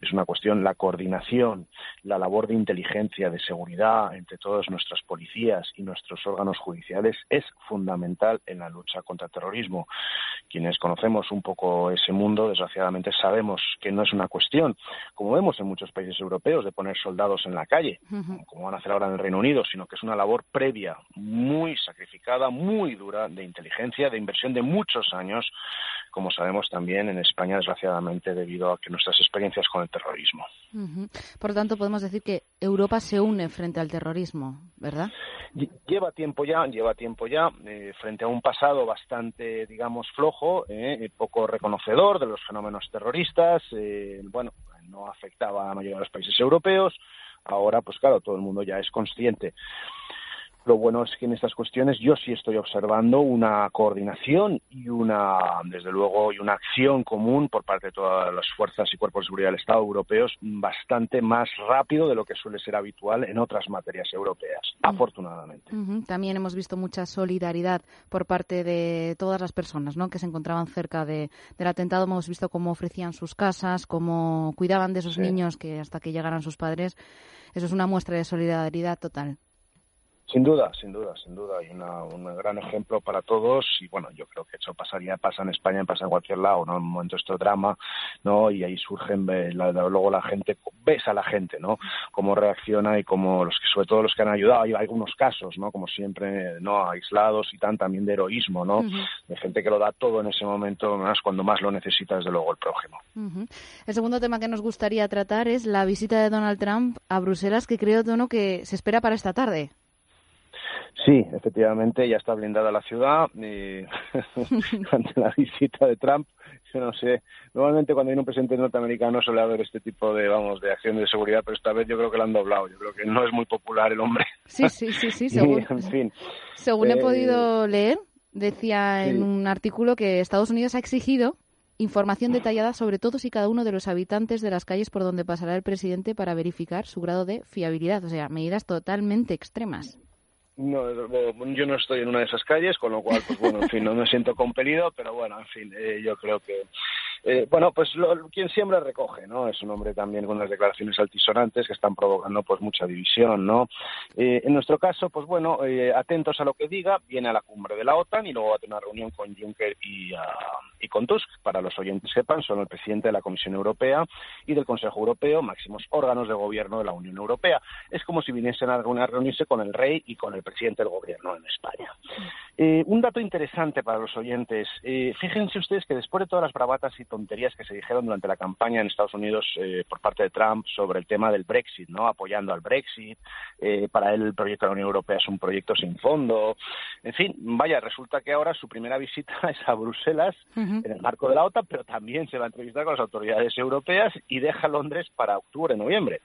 es una cuestión, la coordinación, la labor de inteligencia, de seguridad entre todas nuestras policías y nuestros órganos judiciales es fundamental en la lucha contra el terrorismo. Quienes conocemos un poco ese mundo, desgraciadamente sabemos que no es una cuestión, como vemos en muchos países europeos, de poner soldados en la calle, como van a hacer ahora en el Reino Unido, sino que es una labor previa, muy sacrificada, muy dura, de inteligencia, de inversión de muchos años, como sabemos también en España, desgraciadamente, debido a que nuestras experiencias con el terrorismo. Uh -huh. Por lo tanto, podemos decir que Europa se une frente al terrorismo, ¿verdad? Lleva tiempo ya, lleva tiempo ya, eh, frente a un pasado bastante, digamos, flojo, eh, poco reconocedor de los fenómenos terroristas, eh, bueno, no afectaba a la mayoría de los países europeos, ahora, pues claro, todo el mundo ya es consciente. Lo bueno es que en estas cuestiones yo sí estoy observando una coordinación y una, desde luego, y una acción común por parte de todas las fuerzas y cuerpos de seguridad del Estado europeos bastante más rápido de lo que suele ser habitual en otras materias europeas, afortunadamente. Uh -huh. También hemos visto mucha solidaridad por parte de todas las personas ¿no? que se encontraban cerca de, del atentado. Hemos visto cómo ofrecían sus casas, cómo cuidaban de esos sí. niños que hasta que llegaran sus padres. Eso es una muestra de solidaridad total. Sin duda, sin duda, sin duda. Y una, un gran ejemplo para todos. Y bueno, yo creo que eso pasaría, pasa en España, pasa en cualquier lado, ¿no? En un momento esto drama, ¿no? Y ahí surgen, la, luego la gente, ves a la gente, ¿no? Cómo reacciona y cómo, los que, sobre todo los que han ayudado, hay algunos casos, ¿no? Como siempre, ¿no? Aislados y tan también de heroísmo, ¿no? De gente que lo da todo en ese momento, más cuando más lo necesita, desde luego, el prójimo. El segundo tema que nos gustaría tratar es la visita de Donald Trump a Bruselas, que creo, Tono, que se espera para esta tarde. Sí, efectivamente, ya está blindada la ciudad y ante la visita de Trump. Yo no sé, normalmente cuando hay un presidente norteamericano suele haber este tipo de, vamos, de acción de seguridad, pero esta vez yo creo que lo han doblado. Yo creo que no es muy popular el hombre. Sí, sí, sí, sí, según, en fin, según he eh, podido leer, decía en un artículo que Estados Unidos ha exigido información detallada sobre todos y cada uno de los habitantes de las calles por donde pasará el presidente para verificar su grado de fiabilidad. O sea, medidas totalmente extremas. No, yo no estoy en una de esas calles, con lo cual, pues bueno, en fin, no me siento compelido, pero bueno, en fin, eh, yo creo que eh, bueno, pues lo, quien siembra recoge, ¿no? Es un hombre también con unas declaraciones altisonantes que están provocando pues mucha división, ¿no? Eh, en nuestro caso, pues bueno, eh, atentos a lo que diga, viene a la cumbre de la OTAN y luego va a tener una reunión con Juncker y, ah, y con Tusk. Para los oyentes sepan, son el presidente de la Comisión Europea y del Consejo Europeo, máximos órganos de gobierno de la Unión Europea. Es como si viniesen a reunirse con el rey y con el presidente del gobierno en España. un dato interesante para los oyentes. fíjense ustedes que después de todas las bravatas y tonterías que se dijeron durante la campaña en Estados Unidos eh, por parte de Trump sobre el tema del Brexit, ¿no? Apoyando al Brexit. Eh, para él el proyecto de la Unión Europea es un proyecto sin fondo. En fin, vaya, resulta que ahora su primera visita es a Bruselas en el marco de la OTAN, pero también se va a entrevistar con las autoridades europeas y deja Londres para octubre, noviembre.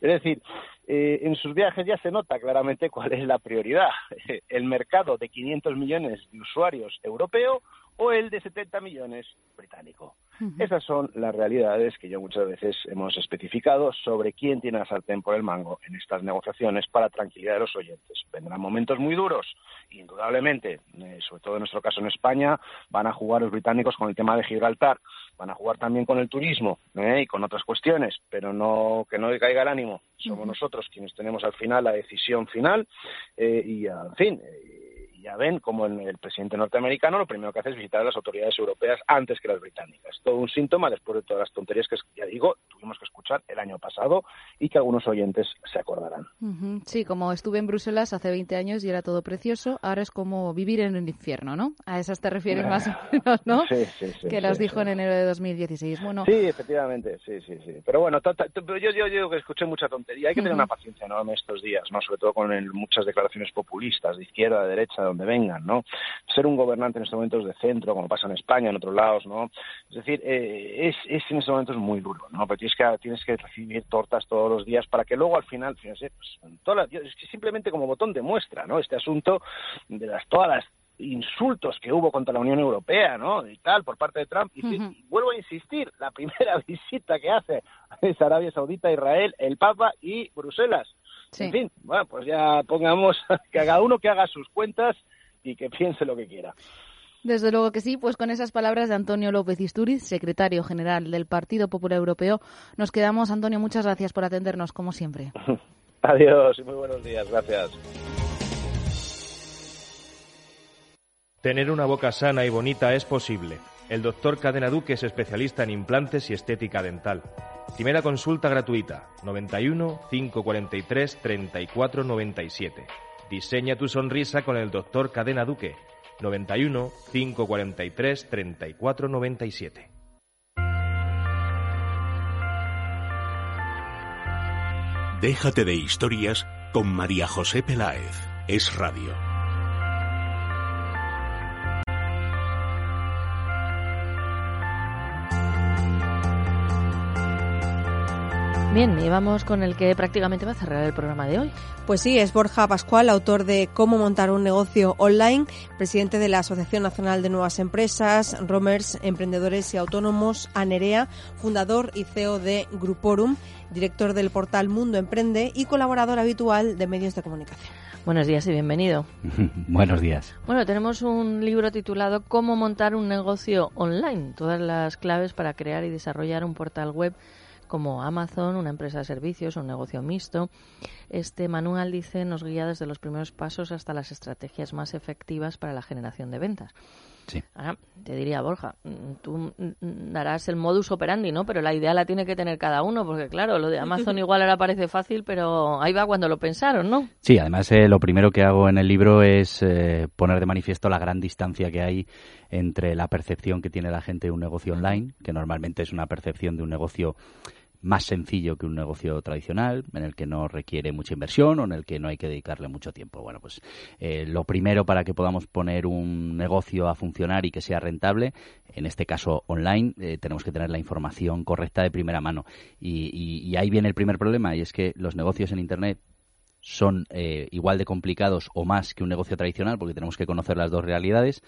Es decir, eh, en sus viajes ya se nota claramente cuál es la prioridad. El mercado de 500 millones de usuarios europeo o el de 70 millones británico. Esas son las realidades que yo muchas veces hemos especificado sobre quién tiene la sartén por el mango en estas negociaciones para tranquilidad de los oyentes. Vendrán momentos muy duros, indudablemente, eh, sobre todo en nuestro caso en España, van a jugar los británicos con el tema de Gibraltar, van a jugar también con el turismo eh, y con otras cuestiones, pero no que no decaiga el ánimo. Somos nosotros quienes tenemos al final la decisión final eh, y, en fin ya ven como el, presidente norteamericano lo primero que hace es visitar a las autoridades europeas antes que las británicas. Todo un síntoma después de todas las tonterías que, ya digo, tuvimos que escuchar el año pasado y que algunos oyentes se acordarán. Sí, como estuve en Bruselas hace 20 años y era todo precioso, ahora es como vivir en un infierno, ¿no? A esas te refieres más o menos, ¿no? Sí, sí, sí. Que las dijo en enero de 2016. Bueno, sí, efectivamente, sí, sí, sí. Pero bueno, yo, yo, yo que escuché mucha tontería. Hay que tener una paciencia enorme estos días, ¿no? Sobre todo con muchas declaraciones populistas de izquierda, de derecha, donde vengan, ¿no? Ser un gobernante en estos momentos de centro, como pasa en España, en otros lados, ¿no? Es decir, eh, es, es en estos momentos muy duro, ¿no? Porque tienes que, tienes que recibir tortas todos los días para que luego al final, fíjense, pues, es que simplemente como botón de muestra, ¿no? Este asunto de las todas las insultos que hubo contra la Unión Europea, ¿no? Y tal, por parte de Trump. Y, vuelvo a insistir, la primera visita que hace es Arabia Saudita, Israel, el Papa y Bruselas. En fin, bueno, pues ya pongamos que cada uno que haga sus cuentas y que piense lo que quiera. Desde luego que sí, pues con esas palabras de Antonio López Isturiz, secretario general del Partido Popular Europeo, nos quedamos. Antonio, muchas gracias por atendernos, como siempre. Adiós y muy buenos días. Gracias. Tener una boca sana y bonita es posible. El doctor Cadena Duque es especialista en implantes y estética dental. Primera consulta gratuita, 91 543 34 97. Diseña tu sonrisa con el doctor Cadena Duque, 91 543 34 97. Déjate de historias con María José Peláez. Es radio. Bien, y vamos con el que prácticamente va a cerrar el programa de hoy. Pues sí, es Borja Pascual, autor de Cómo montar un negocio online, presidente de la Asociación Nacional de Nuevas Empresas, Romers, Emprendedores y Autónomos, ANEREA, fundador y CEO de Gruporum, director del portal Mundo Emprende y colaborador habitual de medios de comunicación. Buenos días y bienvenido. Buenos días. Bueno, tenemos un libro titulado Cómo montar un negocio online, todas las claves para crear y desarrollar un portal web como Amazon, una empresa de servicios, un negocio mixto. Este manual dice nos guía desde los primeros pasos hasta las estrategias más efectivas para la generación de ventas. Sí. Ahora, te diría, Borja, mm, tú mm, darás el modus operandi, ¿no? Pero la idea la tiene que tener cada uno, porque claro, lo de Amazon igual ahora parece fácil, pero ahí va cuando lo pensaron, ¿no? Sí, además eh, lo primero que hago en el libro es eh, poner de manifiesto la gran distancia que hay entre la percepción que tiene la gente de un negocio online, que normalmente es una percepción de un negocio más sencillo que un negocio tradicional, en el que no requiere mucha inversión o en el que no hay que dedicarle mucho tiempo. Bueno, pues eh, lo primero para que podamos poner un negocio a funcionar y que sea rentable, en este caso online, eh, tenemos que tener la información correcta de primera mano. Y, y- ahí viene el primer problema, y es que los negocios en Internet son eh, igual de complicados o más que un negocio tradicional, porque tenemos que conocer las dos realidades.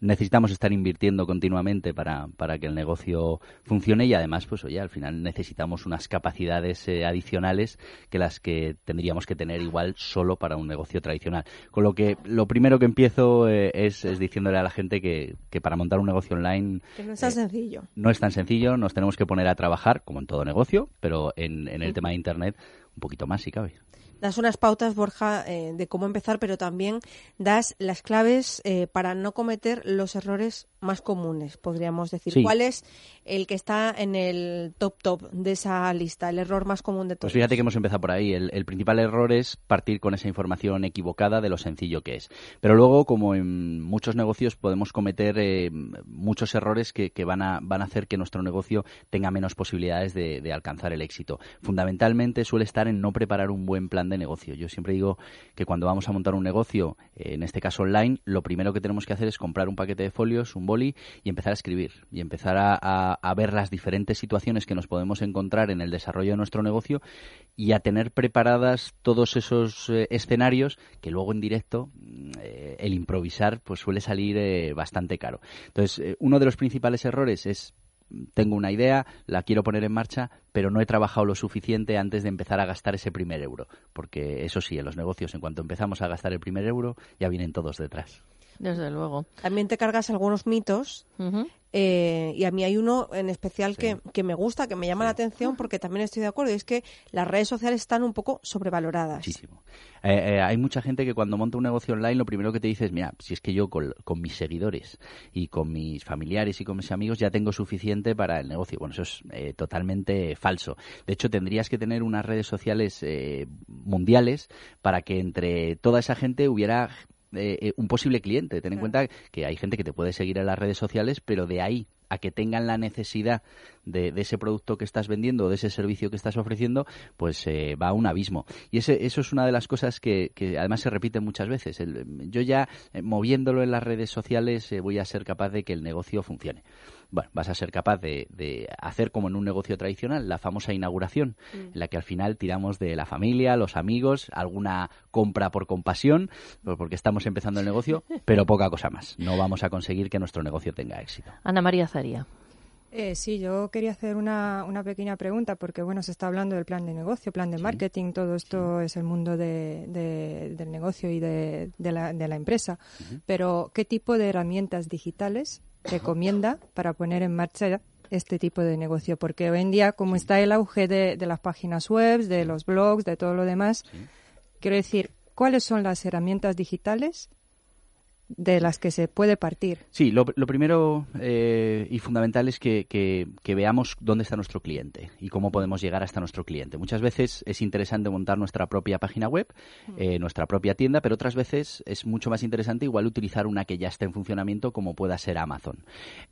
Necesitamos estar invirtiendo continuamente para, para que el negocio funcione y además, pues oye, al final necesitamos unas capacidades eh, adicionales que las que tendríamos que tener igual solo para un negocio tradicional. Con lo que lo primero que empiezo eh, es, es diciéndole a la gente que, que para montar un negocio online Que no es tan sencillo. no es tan sencillo, nos tenemos que poner a trabajar, como en todo negocio, pero en, en el tema de Internet un poquito más si cabe. Das unas pautas, Borja, eh, de cómo empezar, pero también das las claves eh, para no cometer los errores más comunes, podríamos decir. Sí. ¿Cuál es el que está en el top top de esa lista, el error más común de todos? Pues fíjate que hemos empezado por ahí. El, el principal error es partir con esa información equivocada de lo sencillo que es. Pero luego, como en muchos negocios, podemos cometer eh, muchos errores que, que van, a, van a hacer que nuestro negocio tenga menos posibilidades de, de alcanzar el éxito. Fundamentalmente suele estar en no preparar un buen plan de negocio. Yo siempre digo que cuando vamos a montar un negocio, eh, en este caso online, lo primero que tenemos que hacer es comprar un paquete de folios, un boli y empezar a escribir y empezar a, ver las diferentes situaciones que nos podemos encontrar en el desarrollo de nuestro negocio y a tener preparadas todos esos eh, escenarios que luego en directo mm, eh, el improvisar pues suele salir bastante caro. Entonces, uno de los principales errores es tengo una idea, la quiero poner en marcha, pero no he trabajado lo suficiente antes de empezar a gastar ese primer euro. Porque eso sí, en los negocios, en cuanto empezamos a gastar el primer euro, ya vienen todos detrás. Desde luego. También te cargas algunos mitos eh, y a mí hay uno en especial que, que me gusta, que me llama la atención porque también estoy de acuerdo y es que las redes sociales están un poco sobrevaloradas. Muchísimo. Eh, eh, hay mucha gente que cuando monta un negocio online lo primero que te dice es, mira, si es que yo con, con mis seguidores y con mis familiares y con mis amigos ya tengo suficiente para el negocio. Bueno, eso es eh, totalmente falso. De hecho, tendrías que tener unas redes sociales eh, mundiales para que entre toda esa gente hubiera eh, un posible cliente. Ten en cuenta que hay gente que te puede seguir en las redes sociales, pero de ahí a que tengan la necesidad de, de ese producto que estás vendiendo o de ese servicio que estás ofreciendo, pues eh, va a un abismo. Y ese, eso es una de las cosas que, que además se repite muchas veces. El- yo ya eh, moviéndolo en las redes sociales eh, voy a ser capaz de que el negocio funcione. Bueno, vas a ser capaz de, de hacer como en un negocio tradicional, la famosa inauguración, en la que al final tiramos de la familia, los amigos, alguna compra por compasión, pues porque estamos empezando el negocio, pero poca cosa más. No vamos a conseguir que nuestro negocio tenga éxito. Ana María Zaría. Eh, sí, yo quería hacer una, una pequeña pregunta porque, bueno, se está hablando del plan de negocio, plan de marketing, todo esto es el mundo de, de- del negocio y de, de la, de la empresa. Pero, ¿qué tipo de herramientas digitales recomienda para poner en marcha este tipo de negocio? Porque hoy en día, como está el auge de, de las páginas web, de los blogs, de todo lo demás, quiero decir, ¿cuáles son las herramientas digitales de las que se puede partir? Sí, lo, lo primero eh, y fundamental es que, que- que veamos dónde está nuestro cliente y cómo podemos llegar hasta nuestro cliente. Muchas veces es interesante montar nuestra propia página web, eh, nuestra propia tienda, pero otras veces es mucho más interesante igual utilizar una que ya está en funcionamiento como pueda ser Amazon.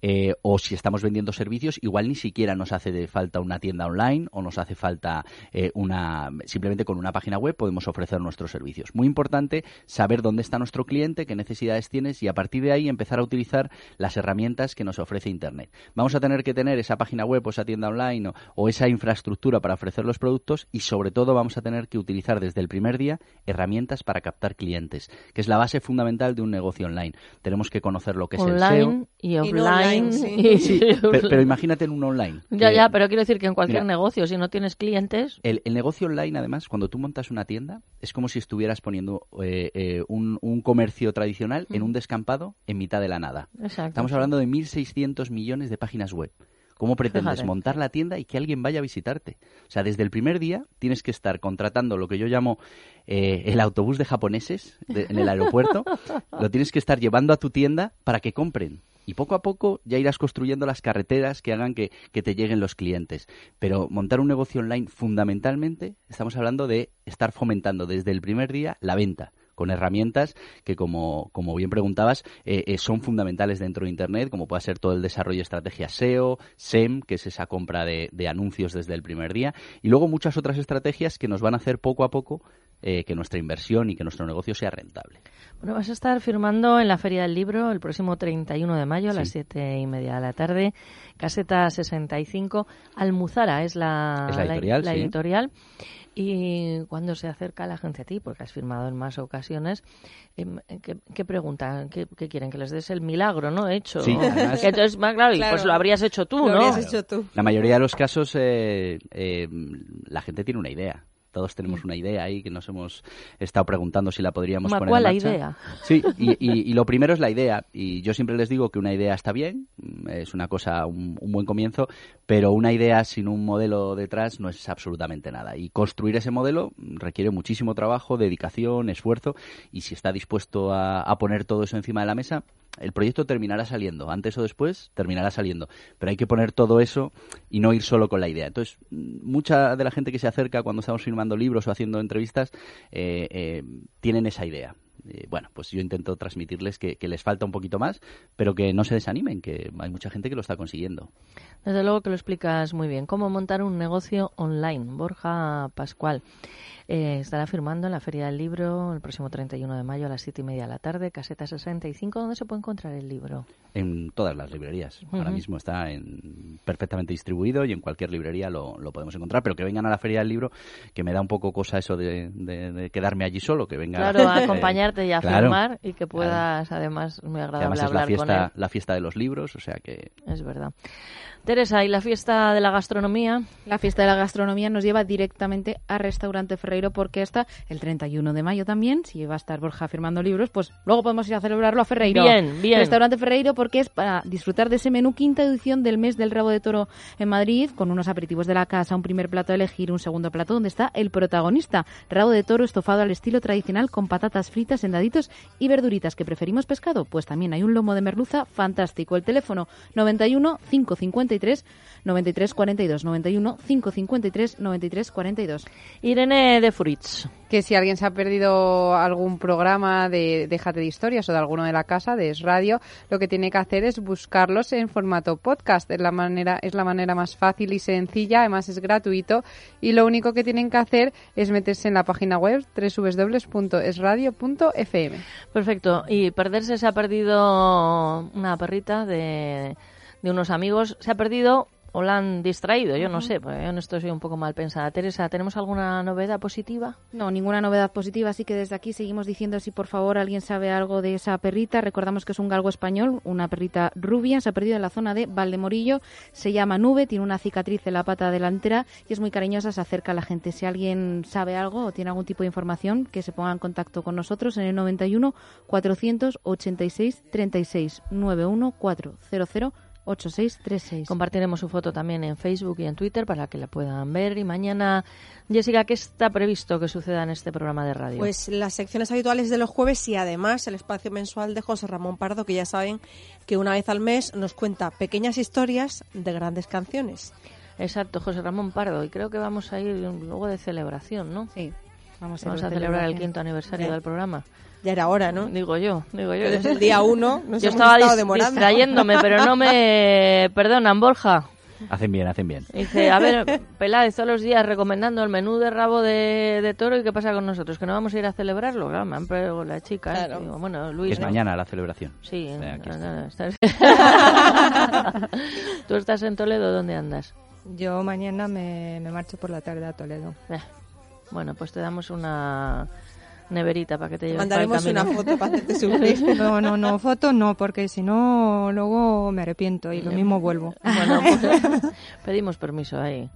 Eh, o si estamos vendiendo servicios, igual ni siquiera nos hace de falta una tienda online o nos hace falta eh, una simplemente con una página web podemos ofrecer nuestros servicios. Muy importante saber dónde está nuestro cliente, qué necesidades tienes y a partir de ahí empezar a utilizar las herramientas que nos ofrece Internet. Vamos a tener que tener esa página web o esa tienda online o, o esa infraestructura para ofrecer los productos y sobre todo vamos a tener que utilizar desde el primer día herramientas para captar clientes, que es la base fundamental de un negocio online. Tenemos que conocer lo que es el SEO. Online y no offline. online, sí. y- Sí, pero, pero imagínate en un online. Ya, que- ya, pero quiero decir que en cualquier Mira, negocio, si no tienes clientes, el, el negocio online, además, cuando tú montas una tienda, es como si estuvieras poniendo eh, eh, un, un comercio tradicional en un descampado en mitad de la nada. Exacto, Estamos hablando de 1.600 millones de páginas web. ¿Cómo pretendes Fíjate. montar la tienda y que alguien vaya a visitarte? O sea, desde el primer día tienes que estar contratando lo que yo llamo eh, el autobús de japoneses de- en el aeropuerto. lo tienes que estar llevando a tu tienda para que compren. Y poco a poco ya irás construyendo las carreteras que hagan que, que te lleguen los clientes. Pero montar un negocio online, fundamentalmente, estamos hablando de estar fomentando desde el primer día la venta con herramientas que, como, como bien preguntabas, eh, eh, son fundamentales dentro de Internet, como puede ser todo el desarrollo de estrategias SEO, SEM, que es esa compra de, de anuncios desde el primer día, y luego muchas otras estrategias que nos van a hacer poco a poco eh, que nuestra inversión y que nuestro negocio sea rentable. Bueno, vas a estar firmando en la Feria del Libro el próximo 31 de mayo a las. 7 y media de la tarde. Caseta 65. Almuzara es la, Es la editorial, la sí. editorial. Y cuando se acerca la gente a ti, porque has firmado en más ocasiones, em, ¿qué, qué preguntan? ¿Qué, qué quieren? Que les des el milagro, ¿no? Hecho. Sí, además- Que entonces, más claro, y Claro. pues lo habrías hecho tú, Lo ¿no? habrías hecho tú. La mayoría de los casos, eh, eh, la gente tiene una idea. Todos tenemos una idea ahí que nos hemos estado preguntando si la podríamos Ma, poner ¿cuál en la marcha. idea? Sí, y, y- y lo primero es la idea. Y yo siempre les digo que una idea está bien, es una cosa, un, un buen comienzo, pero una idea sin un modelo detrás no es absolutamente nada. Y construir ese modelo requiere muchísimo trabajo, dedicación, esfuerzo, y si está dispuesto a, a poner todo eso encima de la mesa, el proyecto terminará saliendo. Antes o después terminará saliendo. Pero hay que poner todo eso y no ir solo con la idea. Entonces, mucha de la gente que se acerca cuando estamos filmando libros o haciendo entrevistas eh, eh, tienen esa idea. Eh, bueno, pues yo intento transmitirles que les falta un poquito más, pero que no se desanimen, que hay mucha gente que lo está consiguiendo. Desde luego que lo explicas muy bien. ¿Cómo montar un negocio online? Borja Pascual eh, estará firmando en la Feria del Libro el próximo 31 de mayo a las 7 y media de la tarde, caseta 65. ¿Dónde se puede encontrar el libro? En todas las librerías. Ahora Ujú. mismo está en, perfectamente distribuido y en cualquier librería lo, lo podemos encontrar. Pero que vengan a la Feria del Libro, que me da un poco cosa eso de, de- de quedarme allí solo, que venga Claro, a eh, acompañarte y a claro, firmar y que puedas, además, muy agradable además es la hablar con él. fiesta, la fiesta de los libros, o sea que Es verdad. Teresa, ¿y la fiesta de la gastronomía? La fiesta de la gastronomía nos lleva directamente a Restaurante Ferreiro porque está el 31 de mayo también. Si va a estar Borja firmando libros, pues luego podemos ir a celebrarlo a Ferreiro. Bien, bien. Restaurante Ferreiro porque es para disfrutar de ese menú quinta edición del mes del rabo de toro en Madrid con unos aperitivos de la casa, un primer plato a elegir, un segundo plato donde está el protagonista. Rabo de toro estofado al estilo tradicional con patatas fritas en daditos y verduritas. ¿Que preferimos pescado? Pues también hay un lomo de merluza fantástico. El teléfono 91 553 93 42 91 553 93 42. Irene de Fruits. Que si alguien se ha perdido algún programa de Déjate de Historias o de alguno de la casa, de Es Radio, lo que tiene que hacer es buscarlos en formato podcast. Es la manera, es la manera más fácil y sencilla, además es gratuito. Y lo único que tienen que hacer es meterse en la página web www.esradio.fm. Perfecto. Y perderse se ha perdido una perrita de, de unos amigos. Se ha perdido o la han distraído, yo no sé, porque yo en esto soy un poco mal pensada. Teresa, ¿tenemos alguna novedad positiva? No, ninguna novedad positiva, así que desde aquí seguimos diciendo si por favor alguien sabe algo de esa perrita. Recordamos que es un galgo español, una perrita rubia, se ha perdido en la zona de Valdemorillo, se llama Nube, tiene una cicatriz en la pata delantera y es muy cariñosa, se acerca a la gente. Si alguien sabe algo o tiene algún tipo de información, que se ponga en contacto con nosotros en el 91 486 36 91 400 8636. Compartiremos su foto también en Facebook y en Twitter para que la puedan ver. Y mañana, Jessica, ¿qué está previsto que suceda en este programa de radio? Pues las secciones habituales de los jueves y además el espacio mensual de José Ramón Pardo, que ya saben que una vez al mes nos cuenta pequeñas historias de grandes canciones. Exacto, José Ramón Pardo. Y creo que vamos a ir luego de celebración, ¿no? Sí, vamos a, a ir de celebrar el quinto aniversario del programa. Ya era hora, ¿no? Digo yo, digo yo. Desde el día uno nos yo hemos estaba estado dis- demorando. distrayéndome, pero no me perdonan, Borja. hacen bien, hacen bien. Dice, a ver, Peláez, todos los días recomendando el menú de rabo de, de toro y qué pasa con nosotros, que no vamos a ir a celebrarlo. Claro, me han pegado la chica. ¿eh? Claro. Digo, bueno, Luis. es ¿no? mañana la celebración. Sí, O sea, aquí no, está. no, estás- ¿Tú estás en Toledo? ¿Dónde andas? Yo mañana me, me marcho por la tarde a Toledo. Eh, Bueno, pues te damos una neverita para que te lleves Mandaremos para el una camino. foto para hacerte sufrir. No, no, no, foto no, porque si no, luego me arrepiento y lo mismo vuelvo. Bueno, pues, pedimos permiso ahí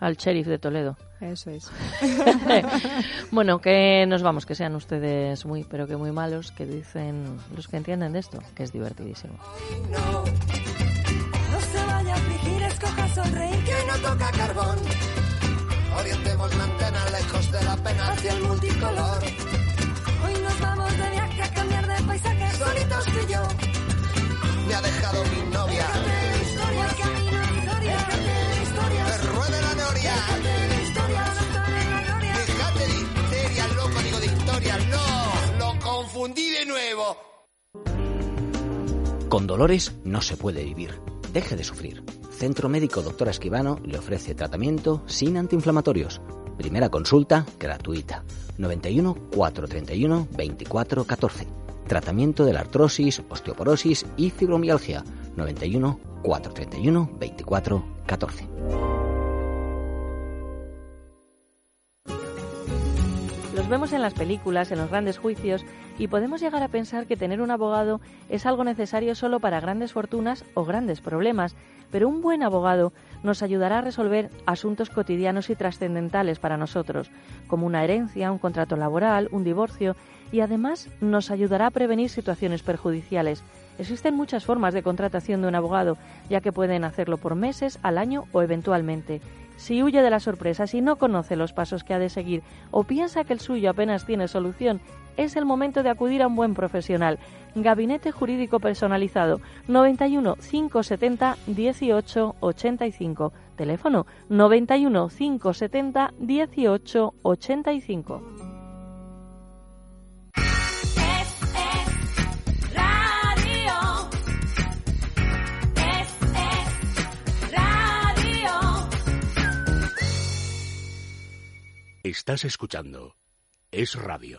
al sheriff de Toledo. Eso es. bueno, que nos vamos, que sean ustedes muy, pero que muy malos, que dicen los que entienden de esto, que es divertidísimo. No se vaya a afligir, es hacia el multicolor. Hoy nos vamos de viaje a cambiar de paisaje, solitos tú y yo. Me ha dejado mi novia. Historia, camino, historia, historia. Que ruede la noria. Historia, doctor en la gloria. Dejate de histeria, loco, digo de historia. No, lo confundí de nuevo. Con dolores no se puede vivir. Deje de sufrir. Centro Médico Doctora Esquivano le ofrece tratamiento sin antiinflamatorios. Primera consulta gratuita. 91 431 24 14. Tratamiento de la artrosis, osteoporosis y fibromialgia. 91 431 24 14. Los vemos en las películas, en los grandes juicios, y podemos llegar a pensar que tener un abogado es algo necesario solo para grandes fortunas o grandes problemas, pero un buen abogado nos ayudará a resolver asuntos cotidianos y trascendentales para nosotros, como una herencia, un contrato laboral, un divorcio, y además nos ayudará a prevenir situaciones perjudiciales. Existen muchas formas de contratación de un abogado, ya que pueden hacerlo por meses, al año o eventualmente. Si huye de la sorpresa, si no conoce los pasos que ha de seguir o piensa que el suyo apenas tiene solución, es el momento de acudir a un buen profesional. Gabinete Jurídico Personalizado 91 570 18 85. Teléfono 91 570 18 85. Radio. Es, es, radio. Estás escuchando Es Radio.